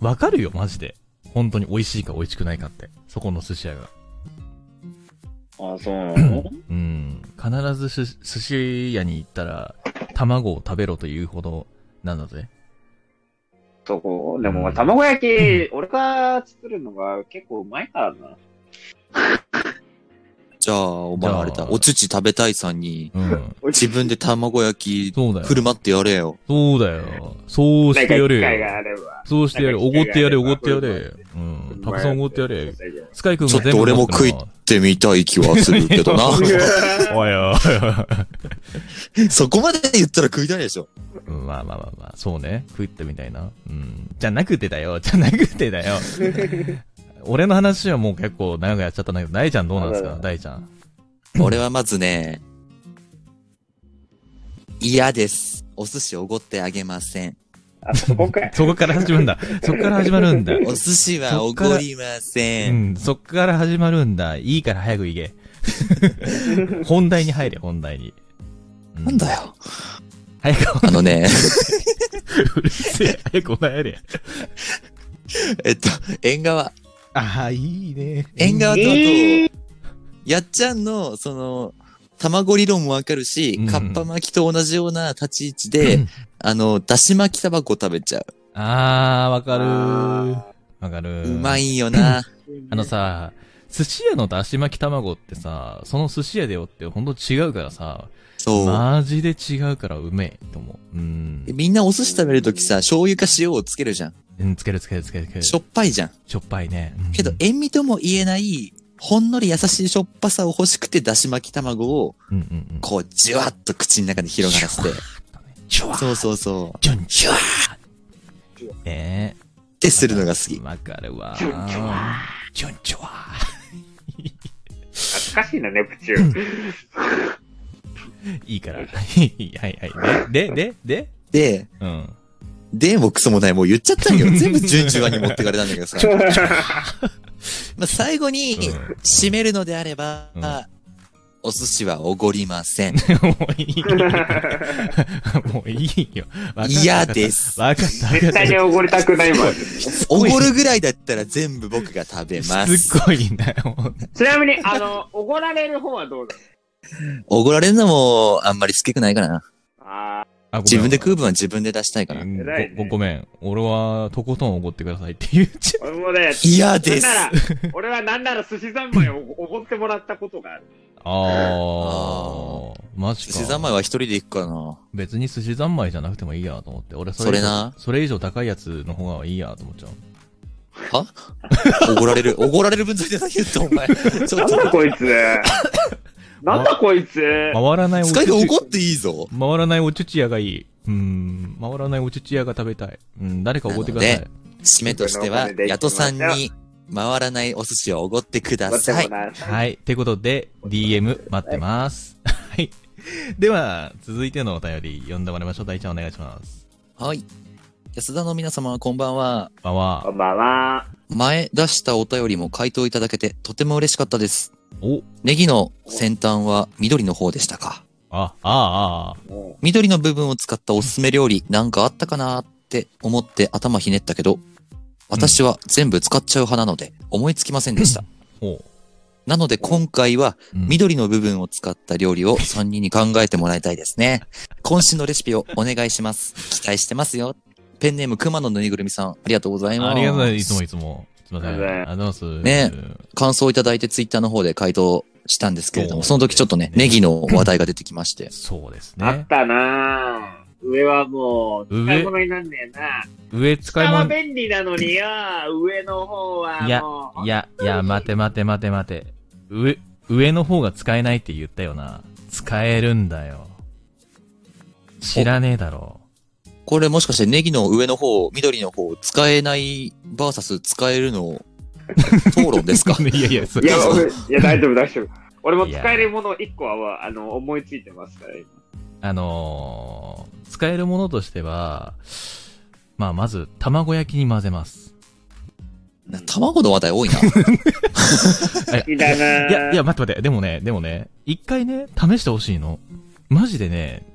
わかるよ、マジで。本当に美味しいか美味しくないかって。そこの寿司屋が。あ、そうなの？うん。必ずし寿司屋に行ったら、卵を食べろというほど、なんだぜ。そこ。でも、卵焼き、俺が作るのが結構うまいからな。じゃあ、お前あれだ。お乳食べたいさんに、うん。自分で卵焼き、そうだよ振。る舞ってやれよ。そうだよ。そうしてやれよ。そうしてやれ。おごってやれ、おごってやれ。ううん。たくさんおごってやれ。スカイ君ちょっと俺も食い持ってみたい気はするけどな。おいおいおい。そこまで言ったら食いたいでしょ。うんまあまあまあまあ、そうね。食ってみたいな。うん。じゃなくてだよ。じゃなくてだよ。俺の話はもう結構長くやっちゃったんだけど、大ちゃんどうなんですか？大ちゃん。俺はまずね、嫌です。お寿司おごってあげません。あ、そこかい。そこから始まるんだ。そこから始まるんだ。お寿司はおごりませ。うんん、そっから始まるんだ。いいから早く行け。本題に入れ、本題に。うなんだよ。早く、あのね、うるせえ。早くお前やれ。えっと、縁側。ああ、いいね。縁側とあと、えやっちゃんの、その、卵理論もわかるしうん、かっぱ巻きと同じような立ち位置で、あの、だし巻きタバコ食べちゃう。ああ、わかるあわかる。うまいよな。あのさ、寿司屋のだし巻き卵ってさ、その寿司屋でよってほんと違うからさ、そう。マジで違うからうめえと思う。うん。みんなお寿司食べるときさ、醤油か塩をつけるじゃん。うん、つけるつけるつけるつける。しょっぱいじゃん。しょっぱいね。うんけど、塩味とも言えない、ほんのり優しいしょっぱさを欲しくて、だし巻き卵を。こう、じゅわっと口の中に広がらせて。ジュワーそうそうそう。ジュンジュワーえってするのが好えき。わかるわ。ジュンジュワジュンジュワあかしいな、ネプチューン。いいから。はいはい。で、で、で、で？で、うん。でもクソもない、もう言っちゃったんよ。全部順々に持ってかれたんだけどさ。まあ、最後に、締めるのであれば、うんお寿司はおごりません。もういいよ。もういいよ。嫌です。わかった。絶対におごりたくないもん。おごるぐらいだったら全部僕が食べますす。っごいんだよ。ちなみに、あの、おごられる方はどうだ？おごられるのもあんまり好きくないかな。ああ自分で食う分は自分で出したいからう。ん偉いねごごごめん。俺は、とことんおごってくださいって言っちゃあ、俺もね、嫌です。なんなら、俺はなんなら寿司三昧をおごってもらったことがある。あー。マジか。寿司三昧は一人で行くかな。別に寿司三昧じゃなくてもいいやと思って。俺そそれなそれ以上高いやつの方がいいやと思っちゃう。は？おごられる、おごられる分際で何言ったお前。ちょっと、だこいつ。なんだこいつ。回らないお使いでちち怒っていいぞ。回らないおちち屋がいい。うん。回らないおちち屋が食べたい。うん。誰かおごってください。締めとしては、ヤトさんに回らないお寿司をおごってください。ははい。ってことで、DM 待ってます。はい。では、続いてのお便り読んでもらいましょう。大ちゃんお願いします。はい。安田の皆様、こんばんは。まあまこんばんは。前出したお便りも回答いただけて、とても嬉しかったです。お、ネギの先端は緑の方でしたかあ、ああ、あも緑の部分を使ったおすすめ料理なんかあったかなって思って頭ひねったけど、私は全部使っちゃう派なので思いつきませんでした。おなので今回はうん緑の部分を使った料理を3人に考えてもらいたいですね。渾身のレシピをお願いします。期待してますよ。ペンネーム熊野ぬいぐるみさん、ありがとうございます。ありがとうございます。いつもいつも。すいません。あありりがとうございがとうございます。ね感想をいただいてツイッターの方で回答したんですけれども、その時ちょっとね、ねネギの話題が出てきまして。そうですね。あったなぁ。上はもう、上？使い物になんねえな。上使下はい物。便利なのによ、上の方はいやもう。いや、いや、待て待て待て待て。上、上の方が使えないって言ったよな。使えるんだよ。知らねえだろ。これもしかしてネギの上の方、緑の方、使えないバーサス使えるの、討論ですか？いやいや、そいや、いや、大丈夫、大丈夫。俺も使えるもの1個は、あの、思いついてますから、今あのー、使えるものとしては、まあ、まず、卵焼きに混ぜます。卵の話題多いな。いや、いや、待って待って。でもね、でもね、一回ね、試してほしいの。マジでね、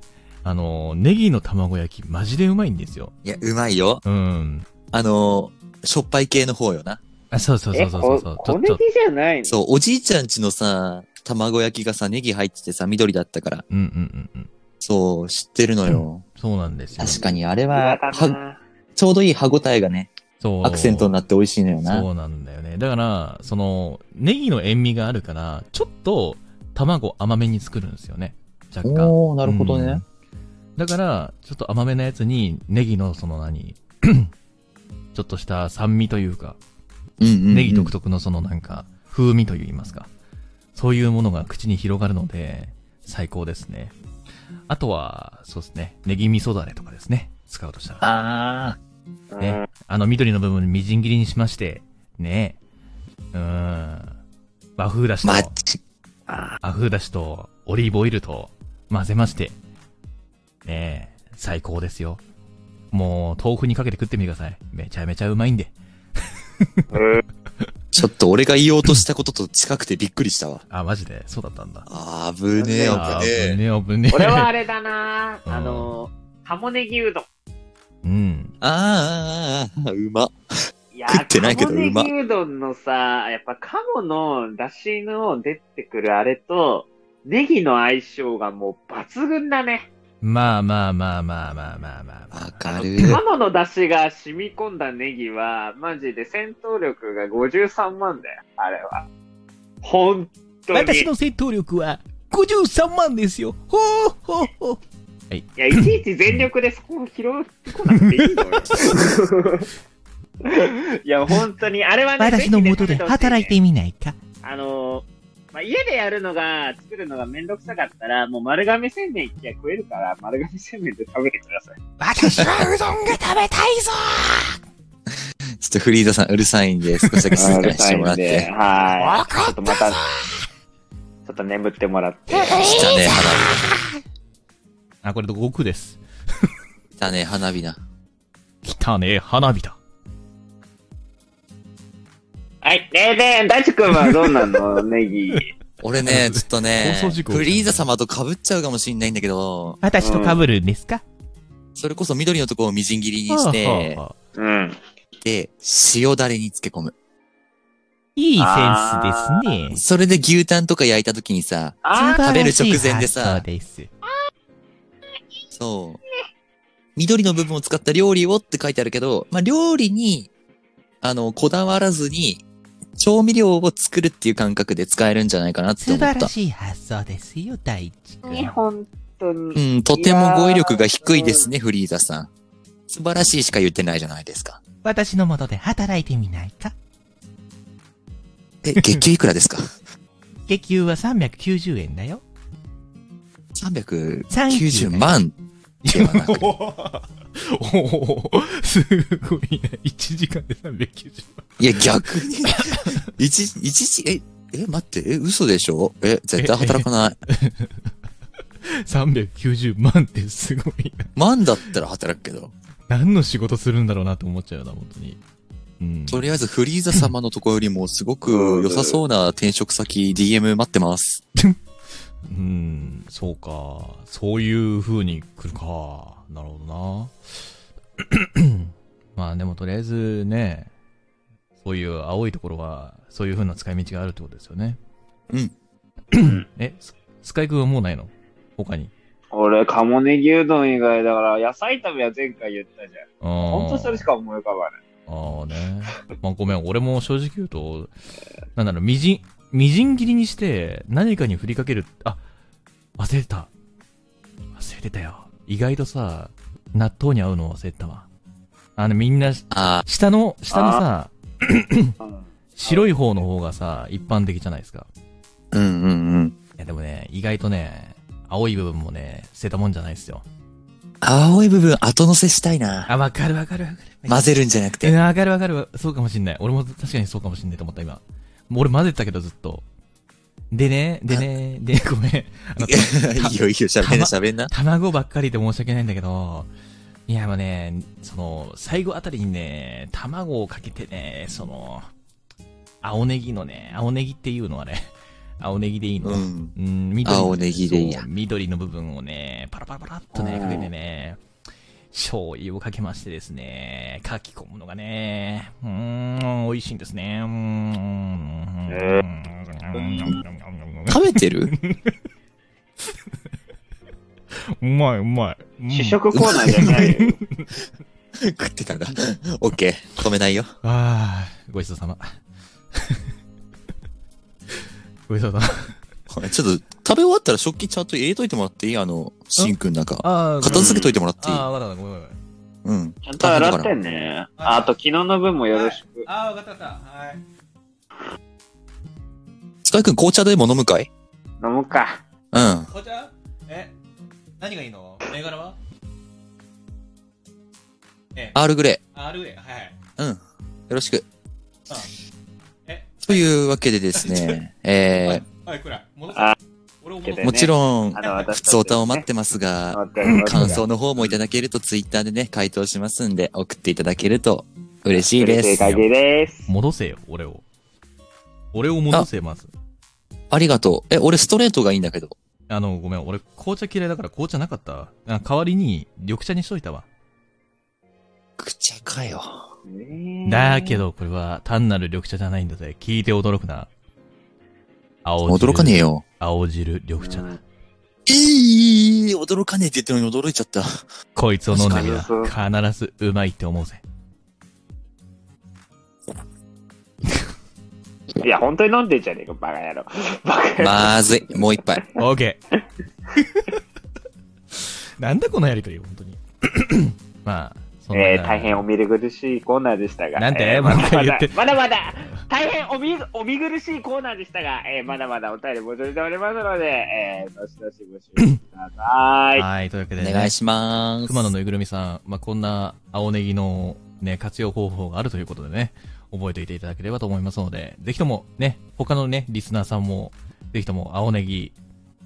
あのー、ネギの卵焼き、マジでうまいんですよ。いや、うまいよ。うん。あのー、しょっぱい系の方よな。あ、そうそうそうそうそうそう。ちょっと小ネギ、じゃないの？そう、おじいちゃんちのさ、卵焼きがさ、ネギ入っててさ、緑だったから。うんうんうんうん。そう、知ってるのよ。そうなんですよ。確かに、あれうわは、だは、なちょうどいい歯ごたえがね、そう。アクセントになって美味しいのよな。そうなんだよね。だから、その、ネギの塩味があるから、ちょっと、卵甘めに作るんですよね。若干。おー、なるほどね。うんだから、ちょっと甘めなやつに、ネギのその何、ちょっとした酸味というか、うんうん、うん。ネギ独特のそのなんか、風味といいますか。そういうものが口に広がるので、最高ですね。あとは、そうですね、ネギ味噌だれとかですね。使うとしたら。あね。あの緑の部分みじん切りにしまして、ね。うーん。和風だしー、と、和風だしと、オリーブオイルと混ぜまして、ねえ、最高ですよ。もう、豆腐にかけて食ってみてください。めちゃめちゃうまいんで。ちょっと俺が言おうとしたことと近くてびっくりしたわ。あ、マジで？そうだったんだ。あー、危ねえ、あ危ねえ。ぶねえ、ぶねえ。俺はあれだなうんあの、鴨ネギうどん。うん。あーあー、あーうま。いや食ってないけど鴨うまネギうどんのさ、やっぱ鴨の出汁の出てくるあれと、ネギの相性がもう抜群だね。まあまあまあまあまあまあまあ。わかる。鴨の出汁が染み込んだネギは、マジで戦闘力が53万だよ、あれは。本当に。私の戦闘力は53万ですよ。ほうほうほう。はい、いや、いちいち全力でそこを拾ってこなくていいのよ。いや、本当に、あれはね、私のもとで働いてみないか。あのーまあ、家でやるのが、作るのがめんどくさかったら、もう丸亀製麺行きゃ食えるから、丸亀製麺で食べてください。私はうどんが食べたいぞ ちょっとフリーザさんうるさいんで、少しだけ静かにしてもらって。はい。ちょっとまた、と眠ってもらって。汚ね花あ、これ悟空です。火。汚ね花火な。汚ねえ花火だ。はい。ねえねえ、大地君はどうなの？ネギ。俺ね、ちょっとね放送事、故フリーザ様と被っちゃうかもしんないんだけど、私と被るんですか、それこそ緑のところをみじん切りにしはてあ、はあはあうん。で、塩だれに漬け込む。いいセンスですね。それで牛タンとか焼いた時にさ、あ食べる直前でさそうです。そう。緑の部分を使った料理をって書いてあるけど、まあ、料理に、あの、こだわらずに、調味料を作るっていう感覚で使えるんじゃないかなって素思った。晴らしい発想ですよ、大地君。本当に。うん、とても語彙力が低いですね、フリーザさん。素晴らしいしか言ってないじゃないですか。私の元で働いてみないか？え、月給いくらですか？月給は390円だよ。?390 万ではなく。おおすごいね。1時間で390いや、逆に。一、一時、え、え、待って、え、嘘でしょ？え、絶対働かない。390万ってすごいな。万だったら働くけど。何の仕事するんだろうなと思っちゃうな、本当に。うん。とりあえずフリーザ様のとこよりもすごく良さそうな転職先 DM 待ってます。うん、そうか。そういう風に来るか。なるほどな。まあでもとりあえずね、そういう青いところは、そういう風な使い道があるってことですよね。うん。え、ススカイ君はもうないの？他に。俺、鴨ネギうどん以外だから、野菜炒めは前回言ったじゃん。ほんとそれしか思い浮かばない。ああね。まあごめん、俺も正直言うと、なんだろう、みじん、みじん切りにして何かに振りかける、あ、忘れてた。忘れてたよ。意外とさ、納豆に合うの忘れてたわ。あのみんな、あ下の、下のさ、うん。白い方の方がさ、一般的じゃないですか。ーうんうんうん。いやでもね、意外とね、青い部分もね、捨てたもんじゃないですよ。青い部分後乗せしたいな。あ、わかるわかるわかる。混ぜるんじゃなくえ、て。わかるわかる。そうかもしんない。俺も確かにそうかもしんないと思った、今。俺混ぜてたけど、ずっと。でね、でね、で、ごめん。あのいいよいいよ、喋んな喋んな。卵ばっかりで申し訳ないんだけど、いや、もうね、その、最後あたりにね、卵をかけてね、その、青ネギのね、青ネギっていうのはね、青ネギでいいの？うん。うん、緑の青ネギでいいや緑の部分をね、パラパラパラっとね、かけてね、醤油をかけましてですね、かき込むのがね、うーん、美味しいんですね。うーん。え食べてる？うまい、うまい。うん試食コーナーじゃないよ。食ってたんだ。オッケー。止めないよ。ああ、ごちそうさま。ごちそうさま。ちょっと、食べ終わったら食器ちゃんと入れといてもらっていい？あの、シンクの中。あ片付けといてもらっていい？ああ、わかった、ごめんごめん。うん。ちゃんと洗ってね。ああと、昨日の分もよろしく。ああ、わかったわかった。はい。スカイ君紅茶でも飲むかい？飲むか。うん。紅茶？え？何がいいの？銘柄は？え、アールグレ RA、はいはい。ー。うん。よろしく。え、というわけでですね、え はい、はい、くらい。戻せあ。ー、俺を戻せ。もちろん普通歌を待ってますが、感想の方もいただけるとツイッターでね、回答しますんで、送っていただけると嬉しいです。正解です。戻せよ、俺を。俺を戻せ、まず。ありがとう。え、俺ストレートがいいんだけど。あの、ごめん、俺、紅茶嫌いだから紅茶なかった。あ代わりに、緑茶にしといたわ。くちゃかよ。だけど、これは単なる緑茶じゃないんだぜ。聞いて驚くな。青汁。驚かねえよ。青汁、緑茶だ。うんえー、驚かねえって言ってるのに驚いちゃった。こいつを飲んでみな。確必ずうまいって思うぜ。いや、本当に飲んでんじゃねえか、バカ野郎。バカ野郎。まずい。もう一杯。オーケー。なんだこのやりとり、本当に。まあ、えー、大変お見苦しいコーナーでしたが。なんて？えーまだまだまだまだ、大変お見お見苦しいコーナーでしたが、えー、まだまだお便り募集しておりますので、えー、どしどし募集してください。はい、というわけで、ね、お願いします。熊野ぬいぐるみさん、まあ、こんな青ネギのね、活用方法があるということでね、覚えておいていただければと思いますので、ぜひともね、他のね、リスナーさんも、ぜひとも青ネギ、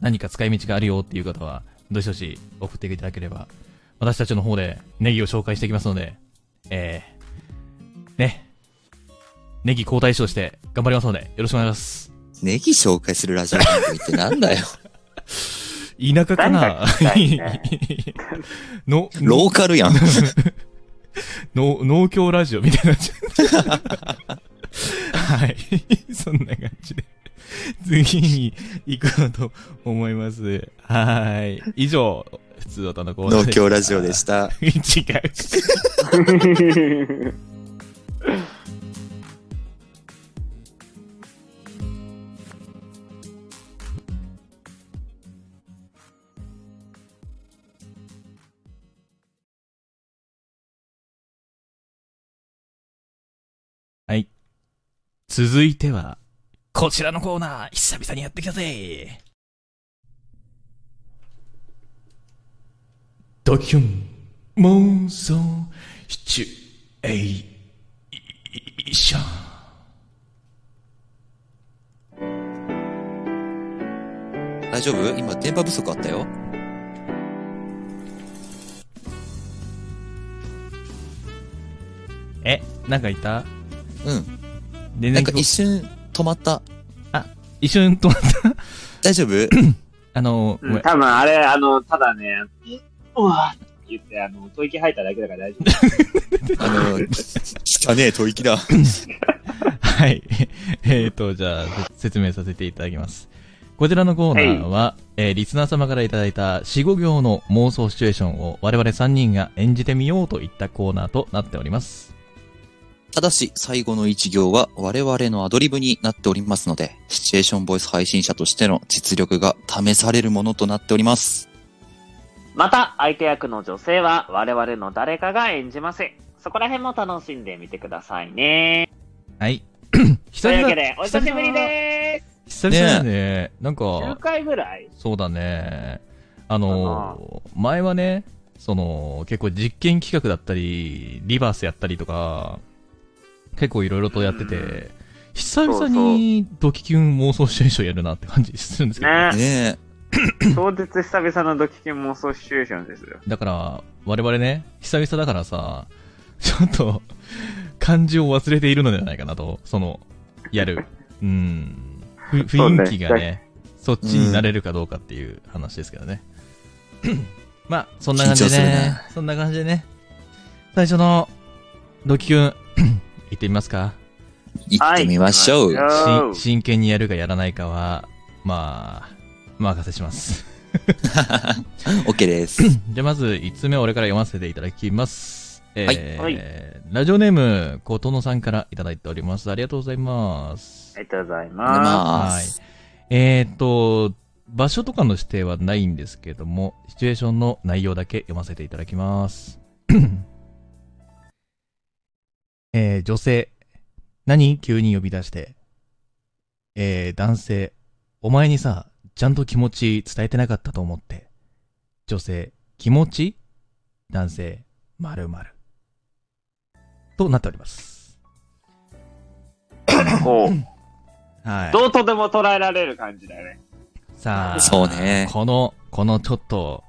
何か使い道があるよっていう方は、どしどし送っていただければ、私たちの方でネギを紹介していきますので、えー、ね、ネギ交代賞して頑張りますので、よろしくお願いします。ネギ紹介するラジオ番組ってなんだよ。田舎かな？ね の、ローカルやん。の、農協ラジオみたいになっちゃう。はい。そんな感じで。次に行こうと思います。はい。以上、普通歌のコーナー農協ラジオでした。た。違う。はい。続いては、こちらのコーナー、久々にやってきたぜドキュン、妄想、シチュエーション。大丈夫？今電波不足あったよ。え、なんか言った？うん。でなんか一瞬止まった。一瞬と、大丈夫？あの、ごめん。多分あれ、あの、ただね、うわって言って、あの、吐息吐いただけだから大丈夫。あの、汚ねえ吐息だ。はい。えーと、じゃあ、せ説明させていただきます。こちらのコーナーは、えーリスナー様からいただいた4、5行の妄想シチュエーションを我々3人が演じてみようといったコーナーとなっております。ただし、最後の一行は我々のアドリブになっておりますので、シチュエーションボイス配信者としての実力が試されるものとなっております。また、相手役の女性は我々の誰かが演じます。そこら辺も楽しんでみてくださいね。はい。というわけで、お久しぶりで久々だね。なんーす。9か、回ぐらい？そうだね。あの、前はね、その、結構実験企画だったり、リバースやったりとか、結構いろいろとやってて、うん久々にドキキュン妄想シチュエーションやるなって感じするんですけど。ねね 超絶久々のドキキュン妄想シチュエーションですよ。だから、我々ね、久々だからさ、ちょっと、漢字を忘れているのではないかなと、その、やる。うん。雰囲気がね、そっちになれるかどうかっていう話ですけどね。まあ、そんな感じでねね、そんな感じでね、最初の、ドキキュン、行ってみますか行ってみましょう。はいし真剣にやるかやらないかは、まあ、任せします。OK です。じゃあまず、5つ目俺から読ませていただきます。えーはいラジオネーム、ことのさんからいただいております。ありがとうございます。ありがとうございまます。えーっと、場所とかの指定はないんですけども、シチュエーションの内容だけ読ませていただきます。えー、女性。何急に呼び出して。えー、男性。お前にさ、ちゃんと気持ち伝えてなかったと思って。女性。気持ち？男性。〇〇。となっております。す。こう、はい。どうとでも捉えられる感じだよね。さあ、そうねこの、このちょっと、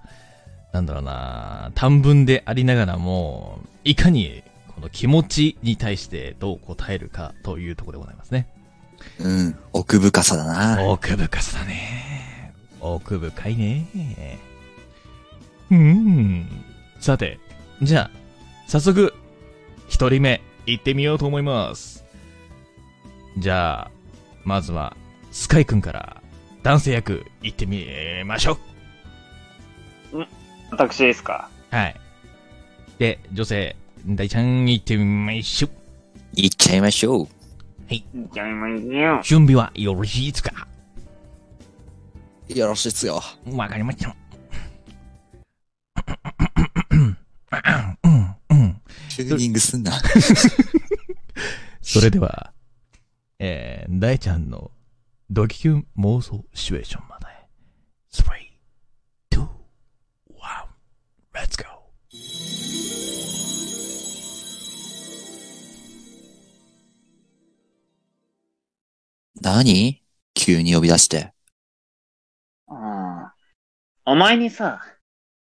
なんだろうな、短文でありながらも、いかに、この気持ちに対してどう答えるかというところでございますね。うん。奥深さだな。奥深さだね。奥深いね。うーん。さて、じゃあ、早速、一人目、行ってみようと思います。じゃあ、まずは、スカイくんから、男性役、行ってみましょう。私ですか？はい。で、女性、大ちゃん行ってみましょう。行っちゃいましょう。じゃあ今行くよ。準備はよろしいですか？よろしいっすよ。わかりました。うん、うん。チューニングすんな。それでは、えー、大ちゃんのドキュン妄想シチュエーションまで。3、2、1、let's go! 何？急に呼び出して。お前にさ、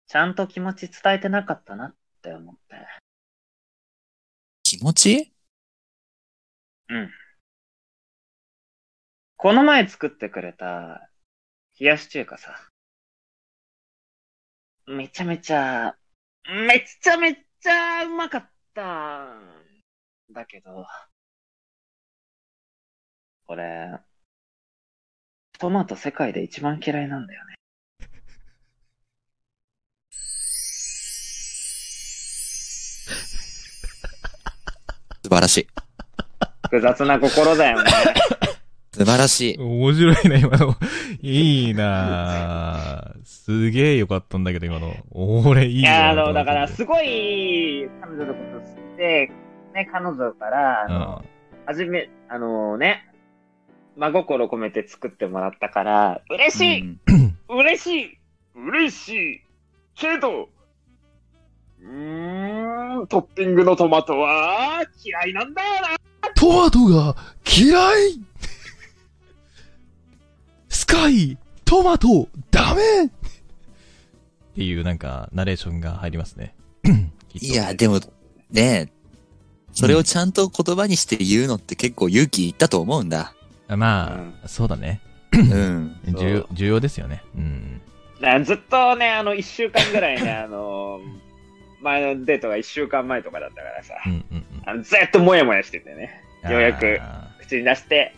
ちゃんと気持ち伝えてなかったなって思って。気持ち？この前作ってくれた冷やし中華さ。めちゃめちゃ、めっちゃめっちゃうまかった。だけど、俺、トマト世界で一番嫌いなんだよね。晴らしい。複雑な心だよね。素晴らしい。面白いな、今の。いいなすげえよかったんだけど、今の。俺いいいや、あなの、だから、すごい、彼女のこと好きで、ね、彼女から、あの、はじめ、あのね、真心込めて作ってもらったから、嬉しい、うん嬉しい嬉しいけど、うーん、トッピングのトマトは嫌いなんだよなトマトが嫌い？スカイトマトダメ？っていうなんか、ナレーションが入りますね。いや、でも、ねえ、それをちゃんと言葉にして言うのって結構勇気いったと思うんだ。まあ、そうだね。うん。重要、重要ですよね。うん。ずっとね、あの、一週間ぐらいね、あの、前のデートが一週間前とかだったからさ、うんうんうん。あのずっともやもやしててね、ようやくあ口に出して、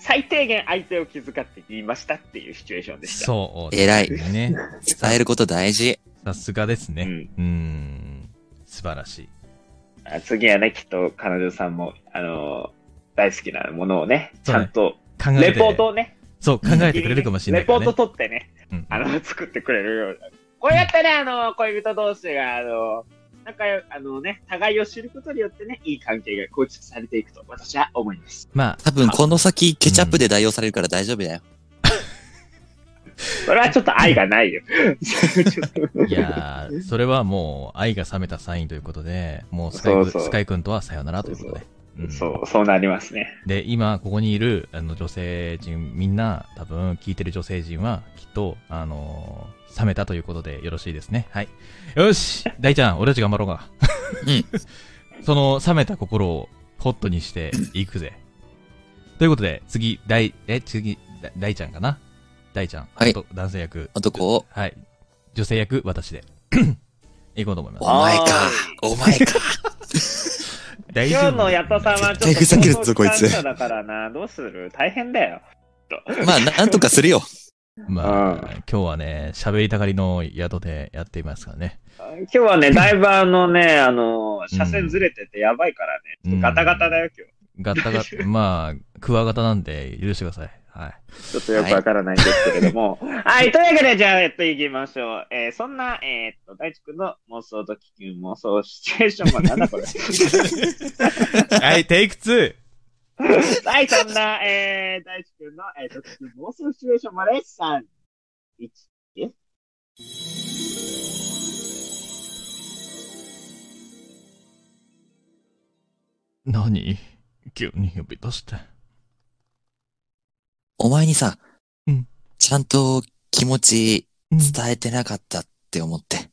最低限相手を気遣って言いましたっていうシチュエーションーでした。そう。偉いね。伝えること大事。さすがですね。うんうん。素晴らしい。あ次はね、きっと彼女さんも、あの大好きなものをね、ちゃんと、考えて。レポートをね、そう、考えてくれるかもしれないね。レポート取ってね、うんあの、作ってくれるような。こうやってね、あの、恋人同士が、あの、仲良あのね、互いを知ることによってね、いい関係が構築されていくと、私は思います。まあ、多分この先ケチャップで代用されるから大丈夫だよ。それはちょっと愛がないよ。いやー、それはもう愛が冷めたサインということで、もうスカイ君そうそうスカイ君とはさよならということで。うんそう、そうなりますね。で、今、ここにいる、あの、女性陣、みんな、多分、聞いてる女性陣は、きっと、あのー冷めたということでよろしいですね。はい。よし大ちゃん、俺たち頑張ろうか。うん。その、冷めた心を、ホットにしていくぜ。ということで、次、大、え、次、だ大ちゃんかな？大ちゃん。はいと男性役。男を、はい。女性役、私で。いこうと思います。お前か。お前か。大今日のヤトさんはちょっとふざけるぞこいつ だからな、どうする？大変だよ。まあ、なんとかするよ。まあ、今日はね、喋りたがりの宿でやっていますからね。今日はね、だいぶあのね、あの、車線ずれててやばいからね。ちょっとガタガタだよ、今日。ガタガタ、まあ、クワガタなんで許してください。はい。ちょっとよくわからないんですけれども。はい、というわけで、じゃあ、やっていきましょう。えー、そんな、えー、っと、大地君の妄想と気球妄想シチュエーションはなんだこれ？はい、テイク 2! はい、そんな、えー、大地君の、えー、と、気球妄想シチュエーションまで、3、1、え何？急に呼び出して。お前にさうん、ちゃんと気持ちうん伝えてなかったって思って。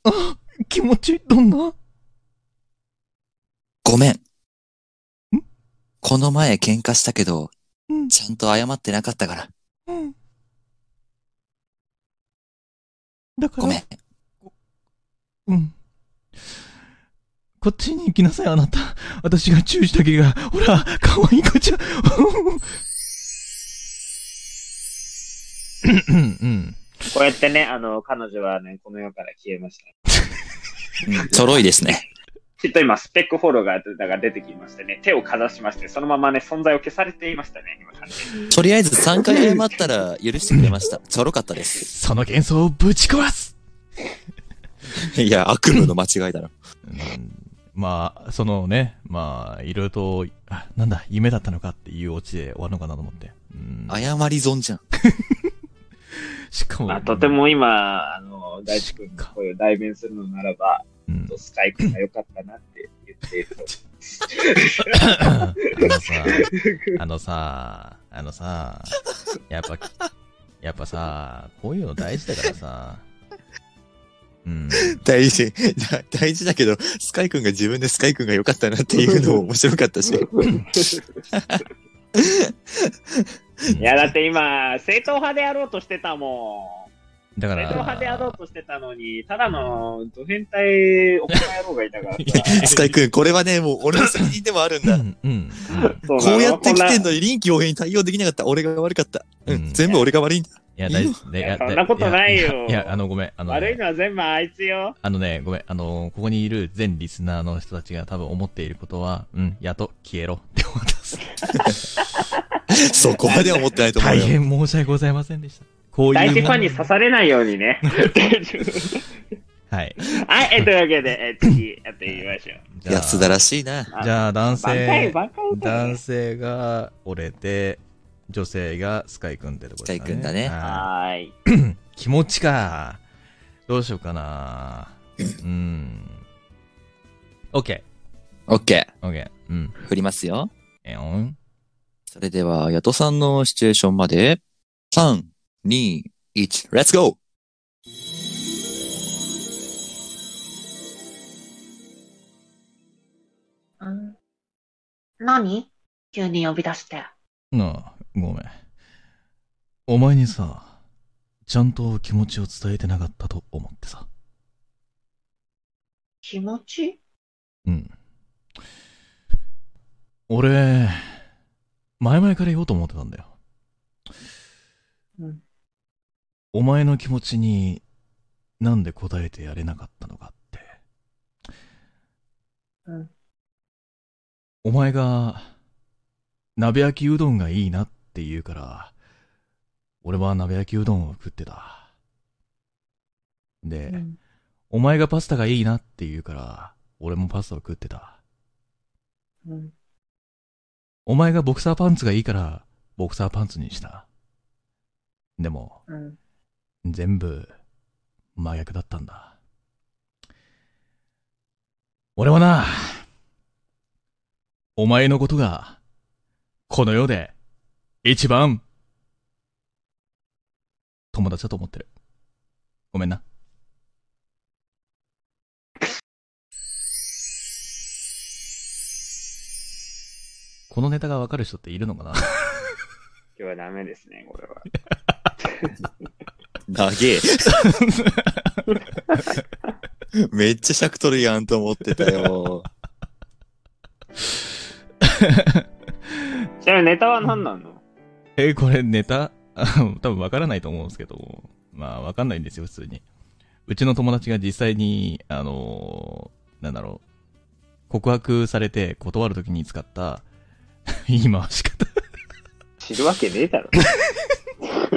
気持ちどんな？ごめん。この前喧嘩したけど、うんちゃんと謝ってなかったから。うん。だから、ごめん。うん。こっちに行きなさい、あなた。私が注意したけが、ほら、可愛い子ちゃん。うん、うん。こうやってね、あの、彼女はね、この世から消えました。うんちょろいですね。きっと今、スペックフォローがが出てきましてね、手をかざしまして、そのままね、存在を消されていましたね、今。とりあえず3回謝ったら許してくれました。ちょろかったです。その幻想をぶち壊す いや、悪夢の間違いだろ。うんまあ、そのね、まあ、いろいろと、あ、なんだ、夢だったのかっていうオチで終わるのかなと思って。うん、謝り損じゃん。しかも、まあ、とても今、あの、大地君がこういう代弁するのならば、うん、スカイ君が良かったなって言っていると。あのさ、あのさ、あのさ、やっぱ、やっぱさ、こういうの大事だからさ、うん。大事。だ大事だけど、スカイ君が自分でスカイ君が良かったなっていうのも面白かったし。いや、だって今、正統派でやろうとしてたもん。だから、正統派でやろうとしてたのに、ただのド変態おっ野郎がいたからさ。スカイ君、これはね、もう俺の責任でもあるんだ。うん、こうやって来てんののに臨機応変に対応できなかった。俺が悪かった。ううんん、全部俺が悪いんだ。いや、大丈夫。でいやそんなことないよいや、あの、ごめん。あのね、悪いのは全部あいつよ。あのね、ごめん。あの、ここにいる全リスナーの人たちが多分思っていることは、うん、やっと消えろって思った。そこまでは思ってないと思う大よ。変申し訳ございませんでした。こういう。大事ファンに刺されないようにね。はい。はい、え、というわけで、え、次、やってみましょう。じゃあ、安田らしいな。じゃあ男性、男性が俺で、女性がスカイ君ってとこですかね。スカイ君だねはい。い 気持ちか。どうしようかな。うん。オッケオッケー。オッケー。うん。ー。振りますよ。えよん。それでは、ヤトさんのシチュエーションまで、3、2、1、レッツゴうん？何？急に呼び出して。なあ、ごめん。お前にさ、ちゃんと気持ちを伝えてなかったと思ってさ。気持ち？うん。俺、前々から言おうと思ってたんだよ。うん。お前の気持ちになんで答えてやれなかったのかって。うん。お前が、鍋焼きうどんがいいなって言うから、俺は鍋焼きうどんを食ってた。で、うん。お前がパスタがいいなって言うから、俺もパスタを食ってた。うん。お前がボクサーパンツがいいから、ボクサーパンツにした。でも、うん。全部、真逆だったんだ。俺はな、お前のことが、この世で、一番、友達だと思ってる。ごめんな。このネタがわかる人っているのかな？今日はダメですね、これは。ー。長え。めっちゃ尺取るやんと思ってたよ。ちなみにネタは何なの？え、これネタ？あ 多分わからないと思うんですけど、まあわかんないんですよ、普通に。うちの友達が実際に、あのーなんだろう、告白されて断るときに使った言い回し方。知るわけねえだろ。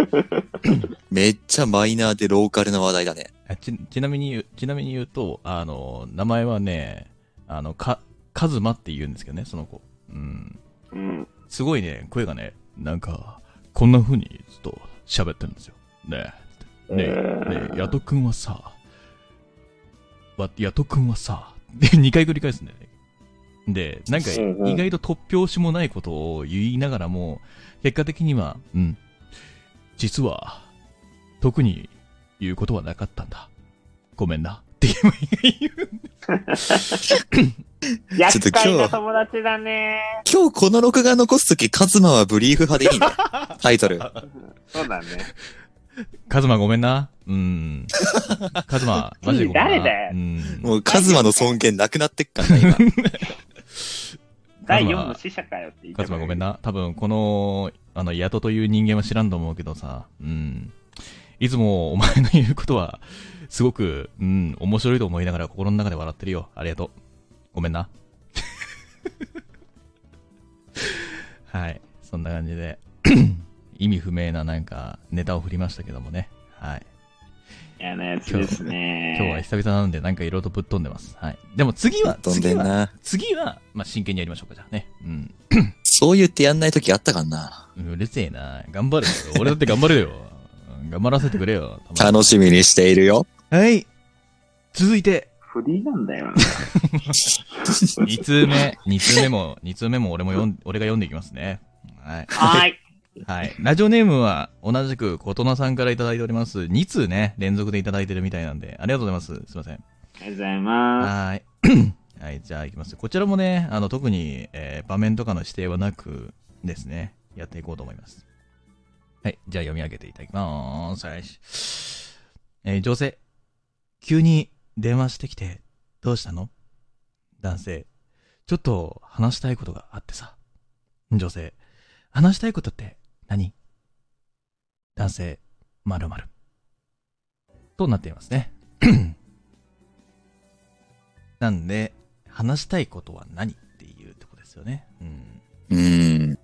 めっちゃマイナーでローカルな話題だね。あち、ちなみに言う、ちなみに言うと、あの、名前はね、あの、か、カズマって言うんですけどね、その子。うん。うん。すごいね、声がね、なんか、こんな風にずっと喋ってるんですよ。ねえ、ねえ、ねえ、ヤトくんはさ、わ、ヤトくんはさ、で、2回繰り返すんだよね。で、なんか、うんうん意外と突拍子もないことを言いながらも、結果的には、うん、実は、特に言うことはなかったんだ。ごめんな。っていう言う。厄介な友達だね。今日この録画残すとき、カズマはブリーフ派でいいね。タイトル。そうだね。カズマごめんな。うん。カズマ、マジでごめんな。誰だようん。もうカズマの尊厳なくなってっからね、今。第4の死者かよって言ってカズマごめん。な。多分、この、あの、ヤトという人間は知らんと思うけどさ、うん。いつもお前の言うことは、すごく、うん、面白いと思いながら心の中で笑ってるよ。ありがとう。ごめんな。はい。そんな感じで、意味不明ななんか、ネタを振りましたけどもね。はい。嫌なやつですね。今日は久々なので、なんかいろいろとぶっ飛んでます。はい。でも次は、飛んで次は。次は、まあ、真剣にやりましょうか、じゃあね。うん。そう言ってやんないときあったかんな。うるせえな。頑張れよ。俺だって頑張るよ。う ん頑張らせてくれよ。楽しみにしているよ。はい。続いて、フリーなんだよな。2通目。2通目も、2通目も俺も読ん、俺が読んでいきますね。はい。はーい。はい。ラジオネームは同じく琴乃さんからいただいております。2通ね、連続でいただいてるみたいなんで、ありがとうございます。すいません。ありがとうございまはーい。はい、じゃあ行きます。こちらもね、あの、特に、えー場面とかの指定はなくですね、やっていこうと思います。はい、じゃあ読み上げていただきまーす。はい。えー女性、急に電話してきて、どうしたの？男性、ちょっと話したいことがあってさ。女性、話したいことって何？男性、まるまる。となっていますね。なんで、話したいことは何？っていうとこですよね。うん。うーん。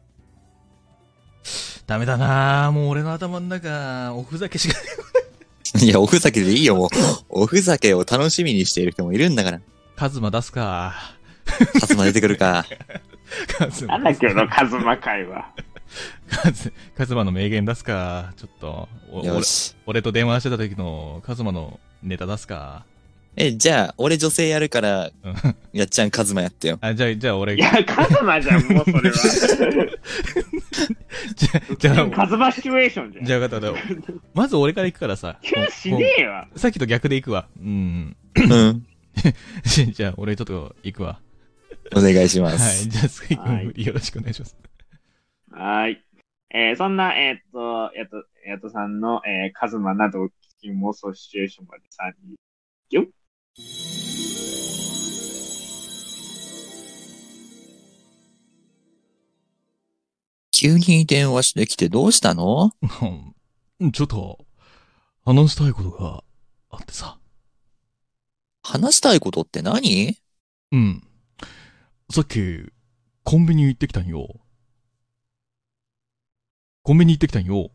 ダメだなぁ。もう俺の頭の中、おふざけしか いや、おふざけでいいよ、もう。おふざけを楽しみにしている人もいるんだから。カズマ出すか。カズマ出てくるか。カズす。なマ。んだっけ、このカズマ会は。カズ、カズマの名言出すか。ちょっと、お俺よし。俺と電話してた時のカズマのネタ出すか。え、じゃあ、俺女性やるからうん、やっちゃんカズマやってよ。あ、じゃあ、じゃあ俺、いや、カズマじゃん、もうそれは。じゃあ、じゃあ、カズマシチュエーションじゃん。じゃあ分かった。まず俺から行くからさ。しねえわ。さっきと逆で行くわ。うん。うん。じゃあ、俺ちょっと行くわ。お願いしまはい。す。じゃあ、スカ君、よろしくお願いします。はーい。えー、そんな、えーっと、やっと、やっとさんの、えー、カズマなどを聞き妄想シチュエーションまで3人。よっ。急に電話してきてどうしたの？うんちょっと、話したいことがあってさ。話したいことって何？うん。さっき、コンビニ行ってきたんよ。コンビニ行ってきたんよ。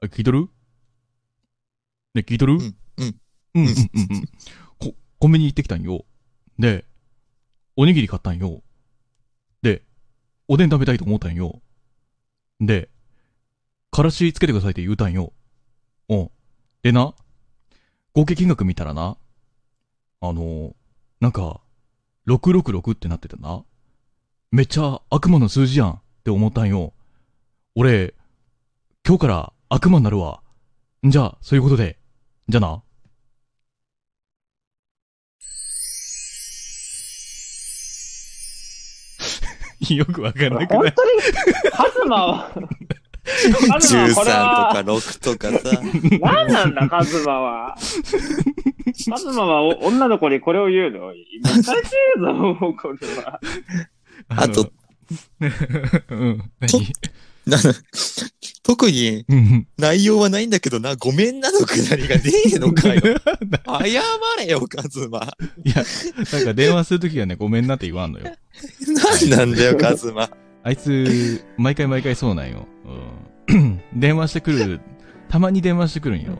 あ聞いとる？ね、聞いとる？うんうん。うん、うん、うん、うん。こ、コンビニ行ってきたんよ。で、おにぎり買ったんよ。で、おでん食べたいと思ったんよ。で、からしつけてくださいって言うたんよ。うん。でな、合計金額見たらな、あの、なんか、666ってなっててな。めっちゃ悪魔の数字やんって思ったんよ。俺、今日から悪魔になるわ。んじゃあ、そういうことで。じゃあな。よくわかんなくない？本当に、カズマは、カズマはこれ ?13 は、とか6とかさ。何なんだ、カズマは？カズマはお女の子にこれを言うの？今、されてるぞ、もうこれは。あと、の うん、何？な 特にうん。内容はないんだけどな、ごめんなのくだりがねえのかよ。謝れよ、カズマ。いや、なんか電話するときはね、ごめんなって言わんのよ。なんなんだよ、カズマ。あいつ、毎回毎回そうなんよ。うん。電話してくる、たまに電話してくるんよ。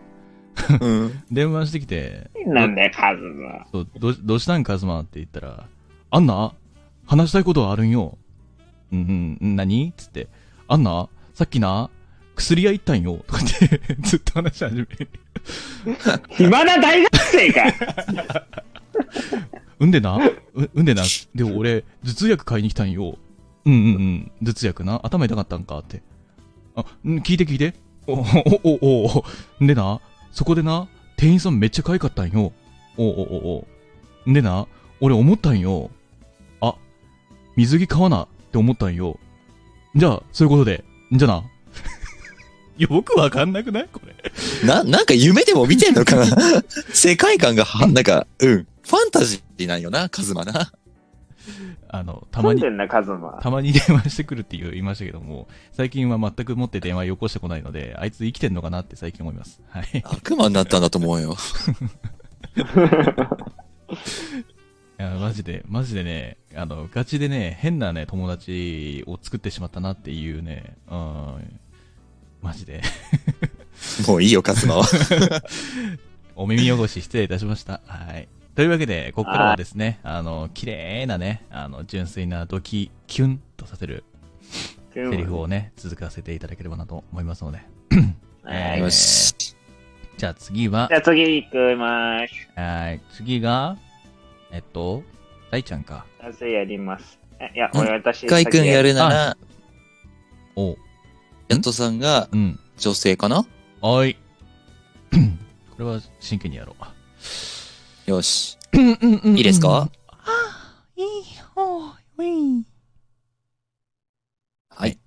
うん。電話してきて、なんだよ、カズマ。そうどうどうしたんカズマって言ったら、あんな話したいことはあるんよ。うん、うん、何？つって、あんな？さっきな、薬屋行ったんよ。とかって、ずっと話し始める。暇な大学生か。うんでな、ううんでな、でも俺、頭痛薬買いに来たんよ。うんうんうん、頭痛薬な、頭痛かったんかって。あ、ん聞いて聞いて。お、お、お、お、お、んでな、そこでな、店員さんめっちゃ可愛かったんよ。お、お、お、お。んでな、俺思ったんよ。あ、水着買わなって思ったんよ。じゃあ、そういうことで、じゃあな。よくわかんなくない？これ。な、なんか夢でも見てんのかな？世界観がは、なんか、うん。ファンタジーなんよな、カズマな。あの、たまになんで、んな、カズマ？たまに電話してくるって言いましたけども、最近は全く持って電話よこしてこないので、あいつ生きてんのかなって最近思います。はい。悪魔になったんだと思うよ。いや、マジで、マジでね、あの、ガチでね、変なね、友達を作ってしまったなっていうね、うん、マジで。もういいよ、カズマは。お耳汚し失礼いたしました。はい。というわけで、ここからはですね、あの、綺麗なね、あの、純粋なドキ、キュンとさせるセリフをね、続かせていただければなと思いますので。はいよし。じゃあ次はじ、ゃあ次行きます。はい。次が、えっと、大ちゃんか。なぜやります。えいや、うん俺私。カイ君やるなら、おヤットさんがうん。女性かな？はーい。これは真剣にやろう。よし。いいですか？いいほう、ウィン。はい。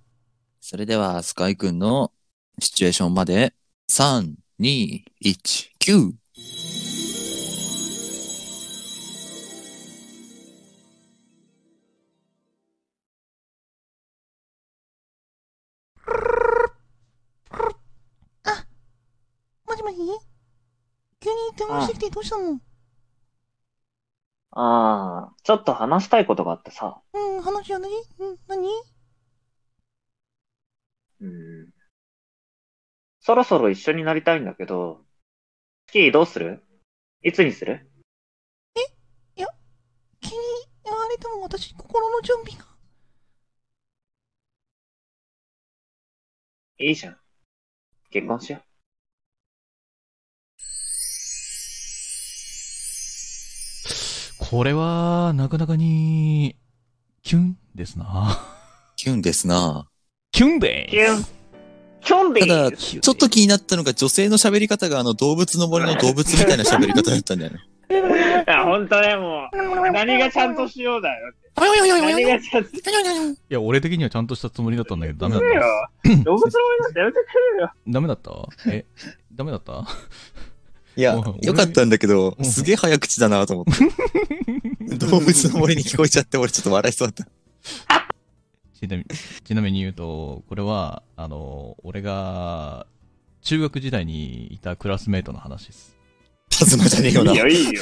それでは、スカイくんのシチュエーションまで、3、2、1、9! もしもし急に電話してきてどうしたの？ああ、ちょっと話したいことがあってさ。うん、話は何？うん、何？うん。そろそろ一緒になりたいんだけど、スキーどうする？いつにする？急に言われても私、心の準備が。いいじゃん。結婚しよこれは、なかなかに、キュンですな。キュンですなキュンでう。キュンキュンでただ、ちょっと気になったのが女性の喋り方があの動物の森の動物みたいな喋り方だったんだよね。いや、ほんとね、もう。何がちゃんとしようだよ。何がちゃんとしいや、俺的にはちゃんとしたつもりだったんだけど、ダメだっよた。動物の森なんてやめてくれよ。ダメだった？え、ダメだった？いやよかったんだけど、うんすげえ早口だなと思って。動物の森に聞こえちゃって俺ちょっと笑いそうだった。ちなみちなみに言うと、これは、あの、俺が、中学時代にいたクラスメイトの話です。パズマじゃねえよな。いいよ、いいよ。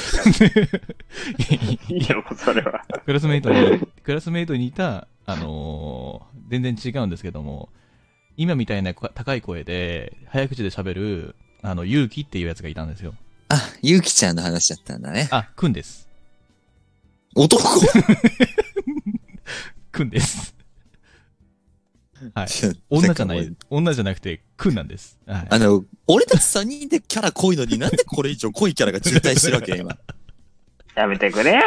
いいよ、それは。クラスメイトに、クラスメイトにいた、あのー全然違うんですけども、今みたいな高い声で、早口で喋る、あの、ゆうきっていうやつがいたんですよ。あ、ゆうきちゃんの話だったんだね。あ、くんです。男？くんです。はい。女じゃない、女じゃなくて、くんなんです。はい。あの、俺たち3人でキャラ濃いのになんでこれ以上濃いキャラが渋滞してるわけ今。やめてくれよ。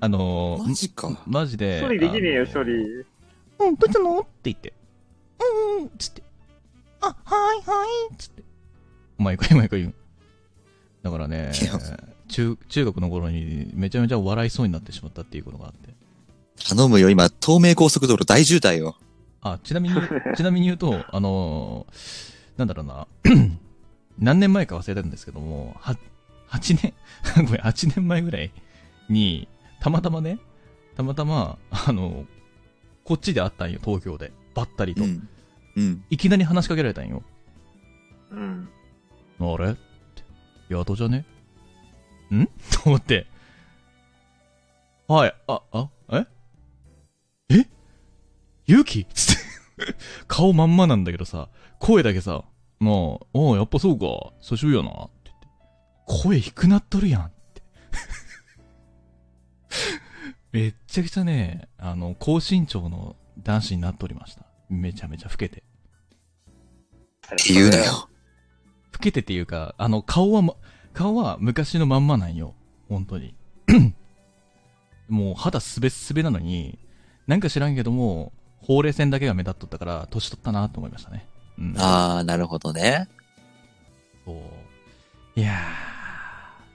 あのーマジか。マジで。処理できねえよ、あの処理。うん、どうしたのって言って、うん、うん、つって。あ、はい、はい、つって。うまいかうまいか言う。だからね中、中学の頃にめちゃめちゃ笑いそうになってしまったっていうことがあって。頼むよ、今、東名高速道路大渋滞よ。あ、ちなみに、ちなみに言うと、あのーなんだろうな、何年前か忘れたんですけども、は、8年、ごめん、8年前ぐらいに、たまたまね、たまたま、あのこっちで会ったんよ、東京で。ばったりと。うん。うん。いきなり話しかけられたんよ。うん。あれ？って。宿じゃねん？と思って。はい、あ、あ、え？え？ゆうきつって。顔まんまなんだけどさ、声だけさ、まあ、おうやっぱそうか、そうしようやな、って言って。声低くなっとるやん、って。めっちゃくちゃね、あの、高身長の男子になっておりました。めちゃめちゃ老けて。って言うなよ。老けてっていうか、あの、顔は、ま、顔は昔のまんまなんよ。本当に。もう肌すべすべなのに、なんか知らんけども、ほうれい線だけが目立っとったから、年取ったなと思いましたね。うん。あー、なるほどね。そう。いや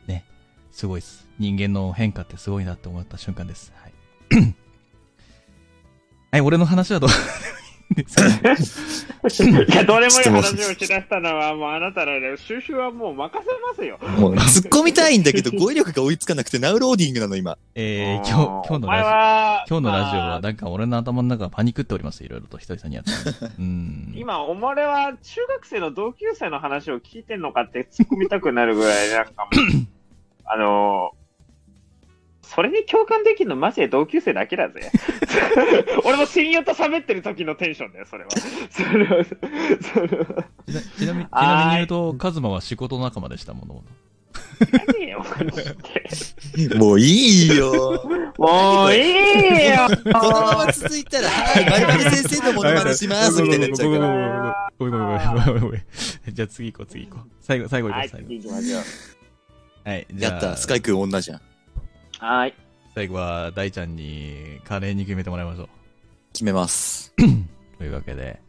ー、ね。すごいです。人間の変化ってすごいなって思った瞬間です。はい。はい、俺の話はどう？ですかいや、どうでもいい話をしだしたのは、もうあなたらで、収集はもう任せますよ。もう、突っ込みたいんだけど、語彙力が追いつかなくて、ナウローディングなの、今。えー、今日、今日のラジオ。は、今日のラジオは、まあなんか俺の頭の中がパニックっております。いろいろと久々にやって。うん。今、お前は中学生の同級生の話を聞いてんのかって突っ込みたくなるぐらい、なんかもう、あのそれに共感できるのマジで同級生だけだぜ。俺も親友と喋ってる時のテンションだよ、それは。それは、それは。ちなみに、ちなみに言うと、カズマは仕事仲間でしたもの。何もういいよ。もういいよこのまま続いたら、はい、〇〇先生のモノマネします、みたいになっちゃうから。ごめんごめんごめんごめん。じゃあ次行こう、次行こう。最後、最後行こう、はい、最後。はい、じゃあ、やった、スカイ君女じゃん。はい。最後は大ちゃんにカレーに決めてもらいましょう。決めます。というわけで、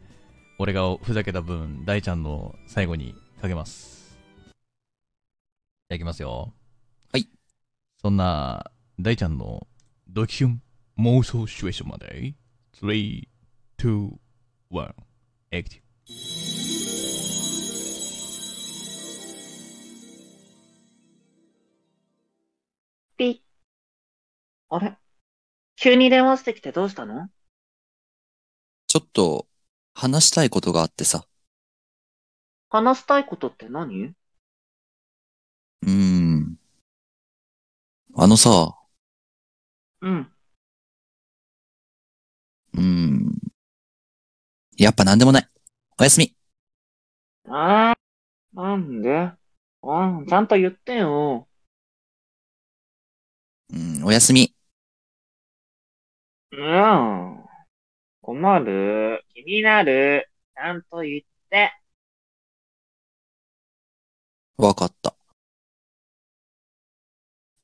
俺がふざけた分、大ちゃんの最後にかけます。じゃあいきますよ。はい。そんな、大ちゃんのドキュン妄想シチュエーションまで、3、2、1、エクティピあれ？急に電話してきてどうしたの？ちょっと、話したいことがあってさ。話したいことって何？うーん。あのさ、うん。うーん。やっぱなんでもない。おやすみ。ああ、なんで？ああ、ちゃんと言ってよ。うん、おやすみ。うん。困る。気になる。ちゃんと言って。わかった。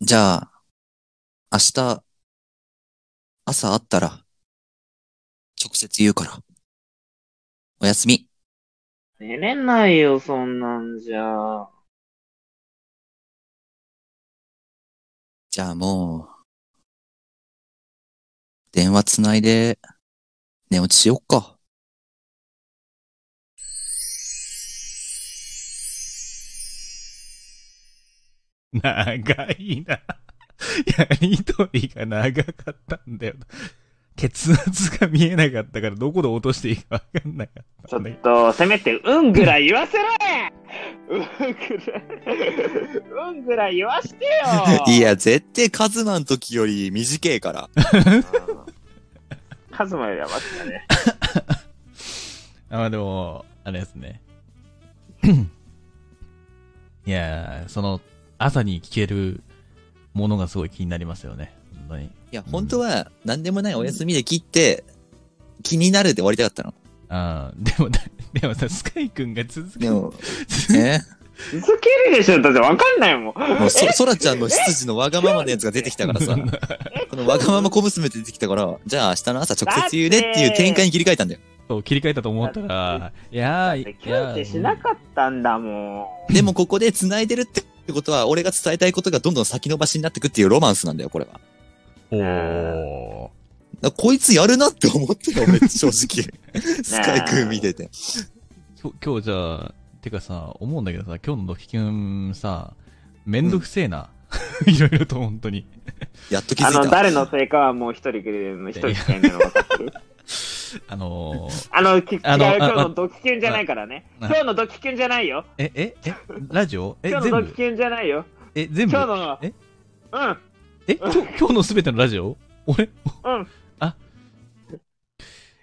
じゃあ、明日、朝会ったら、直接言うから。おやすみ。寝れないよ、そんなんじゃ。じゃあもう、電話つないで、寝落ちしよっか。長いな。やりとりが長かったんだよ。結末が見えなかったから、どこで落としていいかわかんなかっちょっ。と、せめて、うんぐらい言わせろやうんぐらい、うんぐらい言わしてよ いや、絶対カズマの時より短いから。カズマよりはマジだね。あ、まあでも、あれですね。いやー、その、朝に聞けるものがすごい気になりますよね。本当に。いや、本当は、なんでもないお休みで切って、気になるで終わりたかったの。あーでも、だ でもさ、スカイくんが続けでも、続え続けるでしょだってわかんないもん。もうそ、そらちゃんの執事のわがままのやつが出てきたからさ、このわがまま小娘って出てきたから、じゃあ明日の朝直接言うねっていう展開に切り替えたんだよ。そう切り替えたと思ったら、いやー、いキュンってしなかったんだもん。でもここで繋いでるってことは、俺が伝えたいことがどんどん先延ばしになってくっていうロマンスなんだよ、これは。おー。こいつやるなって思ってた、俺、正直。スカイ君見てて。今日、今日じゃあ、てかさ、思うんだけどさ、今日のドキキュンさ、めんどくせえな。いろいろと本当に。やっと気づあの、いた。誰のせいかはもう一人で、一人しかいないの分かってる？あのー、あの、きあのあ今日のドキキュンじゃないからね。あ今日のドキキュンじゃないよ。え、え、え、ラジオ？え、全部今日のドキキュンじゃないよ。え、全部？今日の、え？うん、え、今日、今日のすべてのラジオ？俺？うん。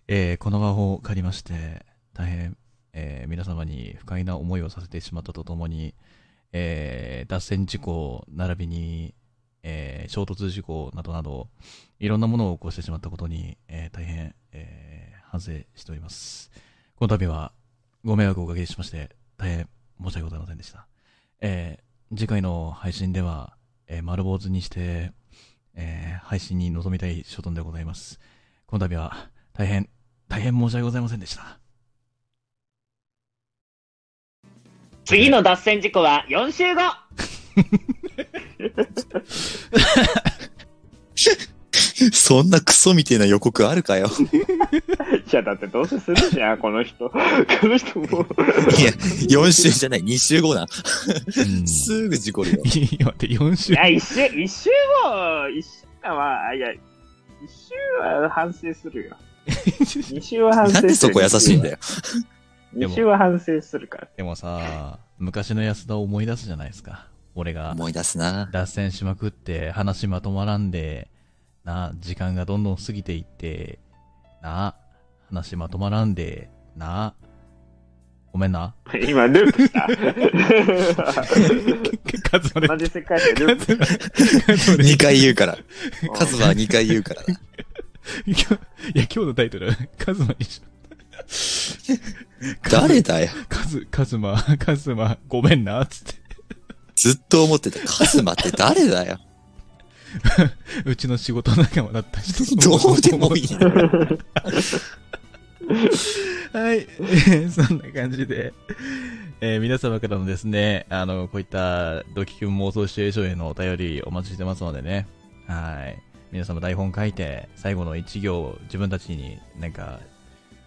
えーこの場を借りまして、大変、えー皆様に不快な思いをさせてしまったとともに、えー脱線事故、並びに、えー衝突事故などなど、いろんなものを起こしてしまったことに、えー大変、えー反省しております。この度は、ご迷惑をおかけしまして、大変申し訳ございませんでした。えー次回の配信では、えー丸坊主にして、えー配信に臨みたい所存でございます。この度は、大変、大変申し訳ございませんでした。次の脱線事故は4週後そんなクソみたいな予告あるかよ。いや、だってどうせするじゃん、この人。この人もう。いや、4週じゃない、2週後な。うんすぐ事故るよ。いや、待って、4週い。や、一週、一週後、一週間は、あいや、一週は反省するよ。二週は反省する。なんでそこ優しいんだよ。二週は反省するから。でもさ、昔の安田を思い出すじゃないですか。俺が思い出すな。脱線しまくって、話まとまらんで、な、時間がどんどん過ぎていって、な、話まとまらんで、な、ごめんな。今、ループした。数まで、同じ世界でループ数まで、数まで2回言うから。した。カズマは2回言うからいや、今日のタイトル、カズマにし 誰だよ。カズ、カズマ、カズマ、ごめんな、つって。ずっと思ってた。カズマって誰だよ。うちの仕事仲間だった人どうでもいい。はい。そんな感じで、えー皆様からのですね、あの、こういったドキキュン妄想シチュエーションへのお便りお待ちしてますのでね。はい。皆様台本書いて、最後の一行自分たちになんか、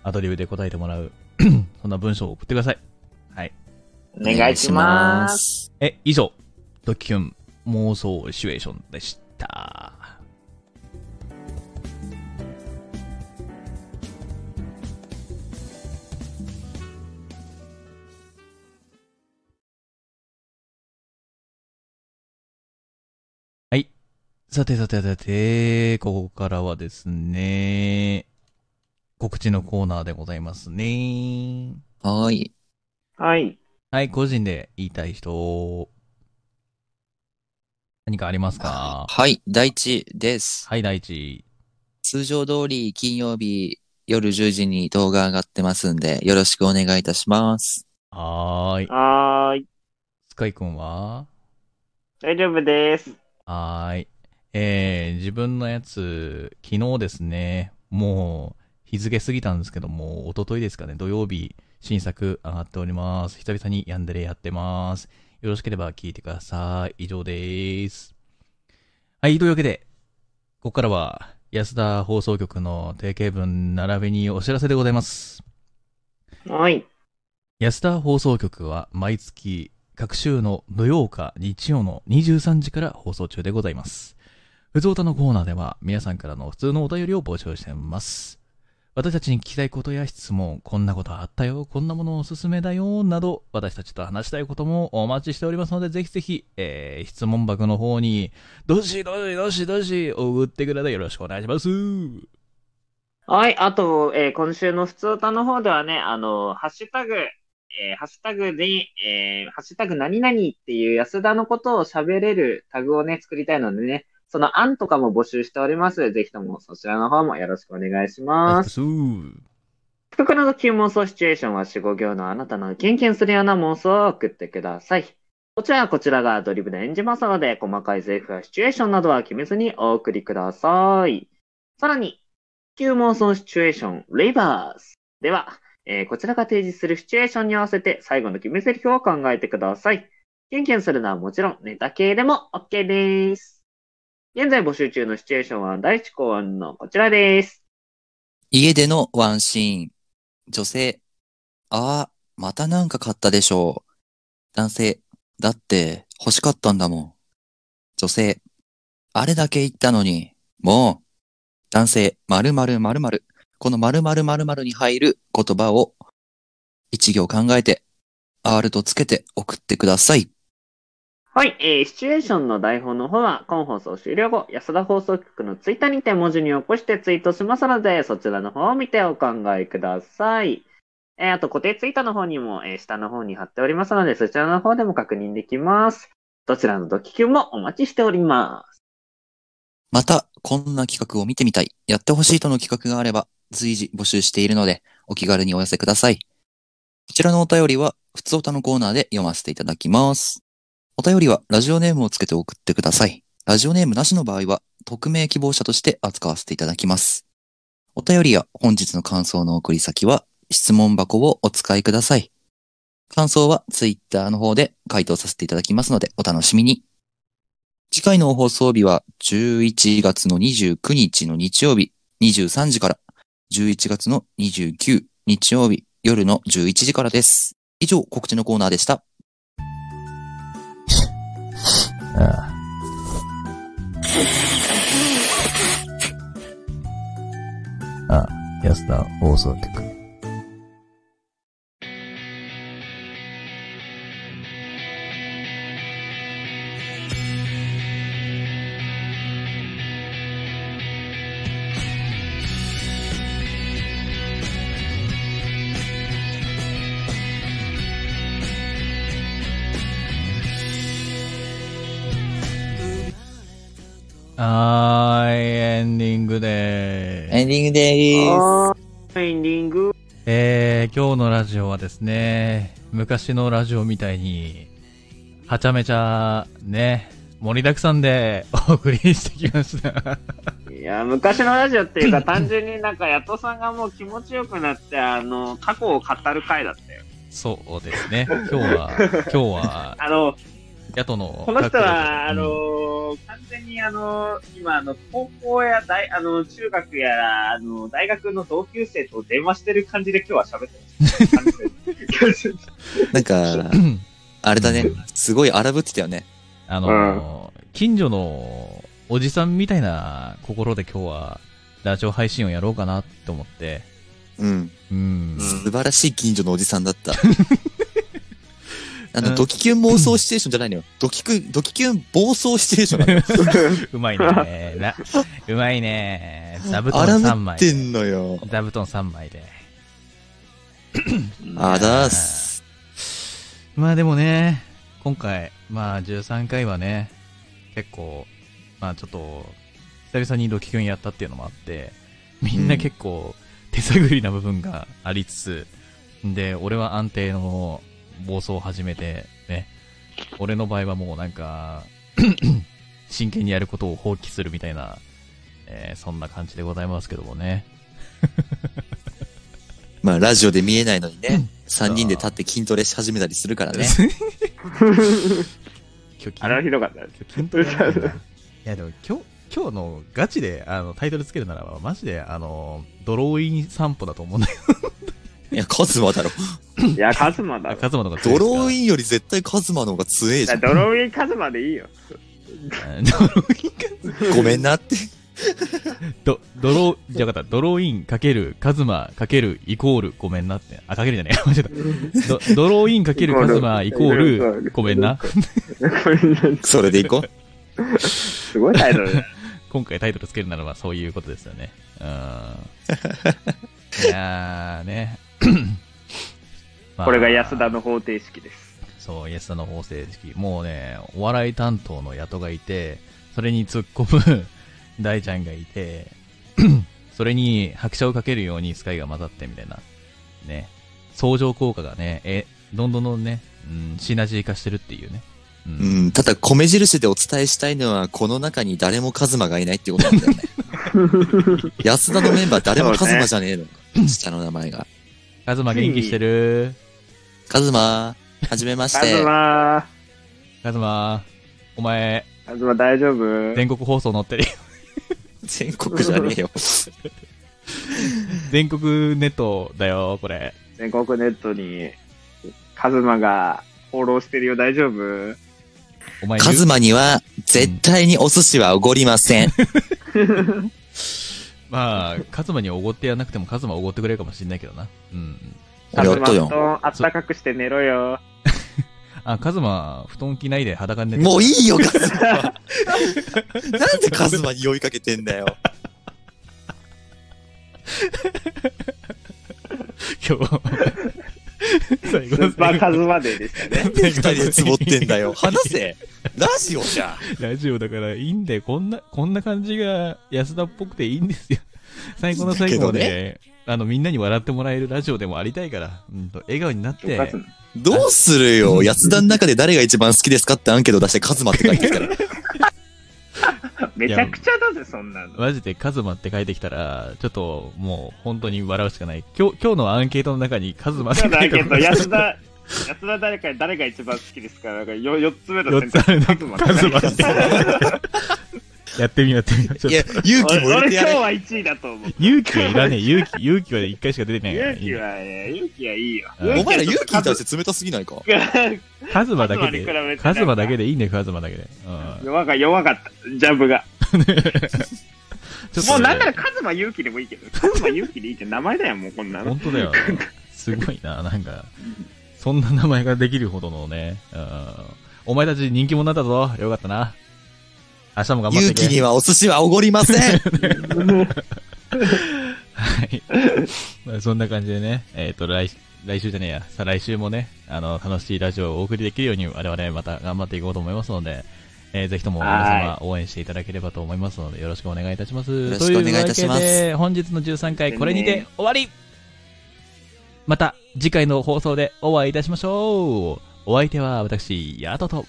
アドリブで答えてもらう、そんな文章を送ってください。はい。お願いします。す。え、以上、ドキュン妄想シチュエーションでした。はい。さてさてさて、ここからはですね、告知のコーナーでございますね。はーい。はい。はい、個人で言いたい人、何かありますか？はい、第一です。はい、第一。通常通り金曜日夜10時に動画上がってますんで、よろしくお願いいたします。はーい。はーい。スカイくんは？大丈夫です。はーい。えー、自分のやつ、昨日ですね、もう、日付過ぎたんですけども、一昨日ですかね、土曜日、新作上がっております。久々にヤンデレやってます。よろしければ聞いてください。以上です。はい、というわけで、ここからは、安田放送局の定型文並びにお知らせでございます。はい。安田放送局は毎月各週の土曜か日曜の23時から放送中でございます。ふつおたのコーナーでは皆さんからの普通のお便りを募集しています。私たちに聞きたいことや質問、こんなことあったよ、こんなものおすすめだよ、など、私たちと話したいこともお待ちしておりますので、ぜひぜひ、えー、質問箱の方に、どしどしどしどし送ってくれてよろしくお願いします。はい。あと、えー今週の普通歌の方ではね、あの、ハッシュタグ、えーハッシュタグで、えーハッシュタグ何々っていう安田のことを喋れるタグをね、作りたいのでね、その案とかも募集しております。ぜひともそちらの方もよろしくお願いします。福倉の急妄想シチュエーションは4、5行のあなたのキュンキュンするような妄想を送ってください。こちらはこちらがアドリブで演じますので、細かいセリフやシチュエーションなどは決めずにお送りください。さらに、急妄想シチュエーション、リバース。では、えーこちらが提示するシチュエーションに合わせて最後の決め台詞を考えてください。キュンキュンするのはもちろんネタ系でも OK です。現在募集中のシチュエーションは第一考案のこちらです。家でのワンシーン。女性。ああ、またなんか買ったでしょう。男性。だって欲しかったんだもん。女性。あれだけ言ったのに、もう。男性。〇〇〇〇。この〇〇〇〇に入る言葉を一行考えて、R とつけて送ってください。はい、えー、シチュエーションの台本の方は、今放送終了後、安田放送局のツイッターにて文字に起こしてツイートしますので、そちらの方を見てお考えください。えー、あと固定ツイートの方にも、えー、下の方に貼っておりますので、そちらの方でも確認できます。どちらのドキキュンもお待ちしております。また、こんな企画を見てみたい、やってほしいとの企画があれば、随時募集しているので、お気軽にお寄せください。こちらのお便りは、ふつおたのコーナーで読ませていただきます。お便りは、ラジオネームをつけて送ってください。ラジオネームなしの場合は、匿名希望者として扱わせていただきます。お便りや本日の感想の送り先は、質問箱をお使いください。感想は、ツイッターの方で回答させていただきますので、お楽しみに。次回の放送日は11月の29日の日曜日23時から11月の29日曜日夜の11時からです。以上告知のコーナーでした。ああ。あ、安田放送はーい、エンディングでーす。エンディングでーす。エンディング。えー、今日のラジオはですね、昔のラジオみたいに、はちゃめちゃ、ね、盛りだくさんで お送りしてきました。いいや、昔のラジオっていうか、単純になんか、ヤトさんがもう気持ちよくなって、あの、過去を語る回だったよ。そうですね。今日は、今日は、あの、野党の。この人は、あうんのあの今、あの、高校や大、あの、中学やら、あの、大学の同級生と電話してる感じで今日は喋ってます。なんか、あれだね。すごい荒ぶってたよね。あの、近所のおじさんみたいな心で今日は、ラジオ配信をやろうかなって思って、うん。うん。素晴らしい近所のおじさんだった。あの、うんドキキュン妄想シチュエーションじゃないのよ。ドキク、ドキキュン暴走シチュエーションなのよ。うまいね。なうまいね。座布団荒3ぶ枚てんのよ。座布団3枚で。あだーす。まあでもね、今回、まあ13回はね、結構、まあちょっと、久々にドキキュンやったっていうのもあって、みんな結構手探りな部分がありつつ、で、俺は安定の暴走を始めて、ね、俺の場合はもうなんか、真剣にやることを放棄するみたいな、えーそんな感じでございますけどもね。まあ、ラジオで見えないのにね、3人で立って筋トレし始めたりするからね。今日あれはひどかったです。筋トレやるんだいやでも今日、今日のガチであのタイトルつけるならば、マジであの、ドローイン散歩だと思うんだけいや、カズマだろ。いや、カズマだど、ろ。カズマの方が強いですか？ドローインより絶対カズマの方が強えじゃん。ドローインカズマでいいよ。う んドローインかごめんなって。ド、ドロー、じゃあ分かった。ドローインかけるカズマかけるイコールごめんなって。あ、かけるじゃねえ。間違えた。ドドローインかけるカズマイコールごめんな。それでいこう。すごいタイトル。今回タイトルつけるならばそういうことですよね。うん。いやーね。まあこれが安田の方程式です。そう、安田の法制式。もうね、お笑い担当のヤトがいて、それに突っ込む 大ちゃんがいて、それに拍車をかけるようにスカイが混ざってみたいな。ね。相乗効果がね、え、どんどんどんね、うん、シナジー化してるっていうね。う。うんん、ただ米印でお伝えしたいのは、この中に誰もカズマがいないってことなんだよね。安田のメンバー誰もカズマじゃねえの。下の名前が。カズマ元気してる？カズマ、はじめましカズて。マカズマ、お前、カズマ大丈夫？全国放送載ってるよ。全国じゃねえよ。全国ネットだよ、これ。全国ネットに、カズマがフォローしてるよ、大丈夫？お前、カズマには、絶対にお寿司はおごりません。まあ、カズマにおごってやらなくてもカズマおごってくれるかもしれないけどな。うん。カズマ布。団あったかくして寝ろよ。あ、カズマ、布団着ないで裸に寝てもういいよ、カズマ。なんでカズマに酔いかけてんだよ。今日。最スーパーカズマデーでしたね。二人でつぼってんだよ。話せ。ラジオじゃん。ラジオだからいいんだよ。こんな、こんな感じが安田っぽくていいんですよ。最後の最後まだで、あの、みんなに笑ってもらえるラジオでもありたいから、うんと、笑顔になって、どうするよ。安田の中で誰が一番好きですかってアンケート出してカズマって書いてきたら。めちゃくちゃだぜ、そんなの。マジでカズマって書いてきたら、ちょっともう本当に笑うしかない。今日、今日のアンケートの中にカズマって書いてだけど、安田、安田誰か、誰が一番好きですかなんかよ四つ目の4つあるカズマ。カズマって。やってみようやってみよう。ちょっいやと、勇気も入れ俺てやれ。今日は1位だと思う。勇気はいらねえ。勇気、勇気は1回しか出てないから。勇気はね、勇気はいいよ。うんお前ら勇気に対てして冷たすぎないかカズマだけで、てカズマだけでいいんだよ、カズマだけで。うん。弱か弱かった、ジャブが。ちょっとねもうなんならカズマ勇気でもいいけど、カズマ勇気でいいって名前だよ、もうこんなの。本当だよ。すごいな、なんか、そんな名前ができるほどのね、うん。お前たち人気者だったぞ。よかったな。明日も頑張って。勇気にはお寿司はおごりません。はい。まあ、そんな感じでね、えっ、と、来、来週じゃねえや、再来週もね、あの、楽しいラジオをお送りできるように、我々また頑張っていこうと思いますので、えーぜひとも皆様応援していただければと思いますので、よろしくお願いいたします。よろしくお願いいたしますというわけで、本日の13回、これにて終わりまた、次回の放送でお会いいたしましょうお相手は私、ヤトと、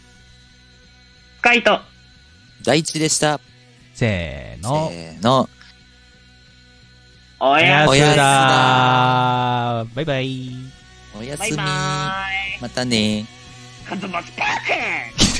スカイト。第一でした。せーの。せーの。おやすおやすだバイバイ。おやすみ。バイバーイまたねカズマスパーク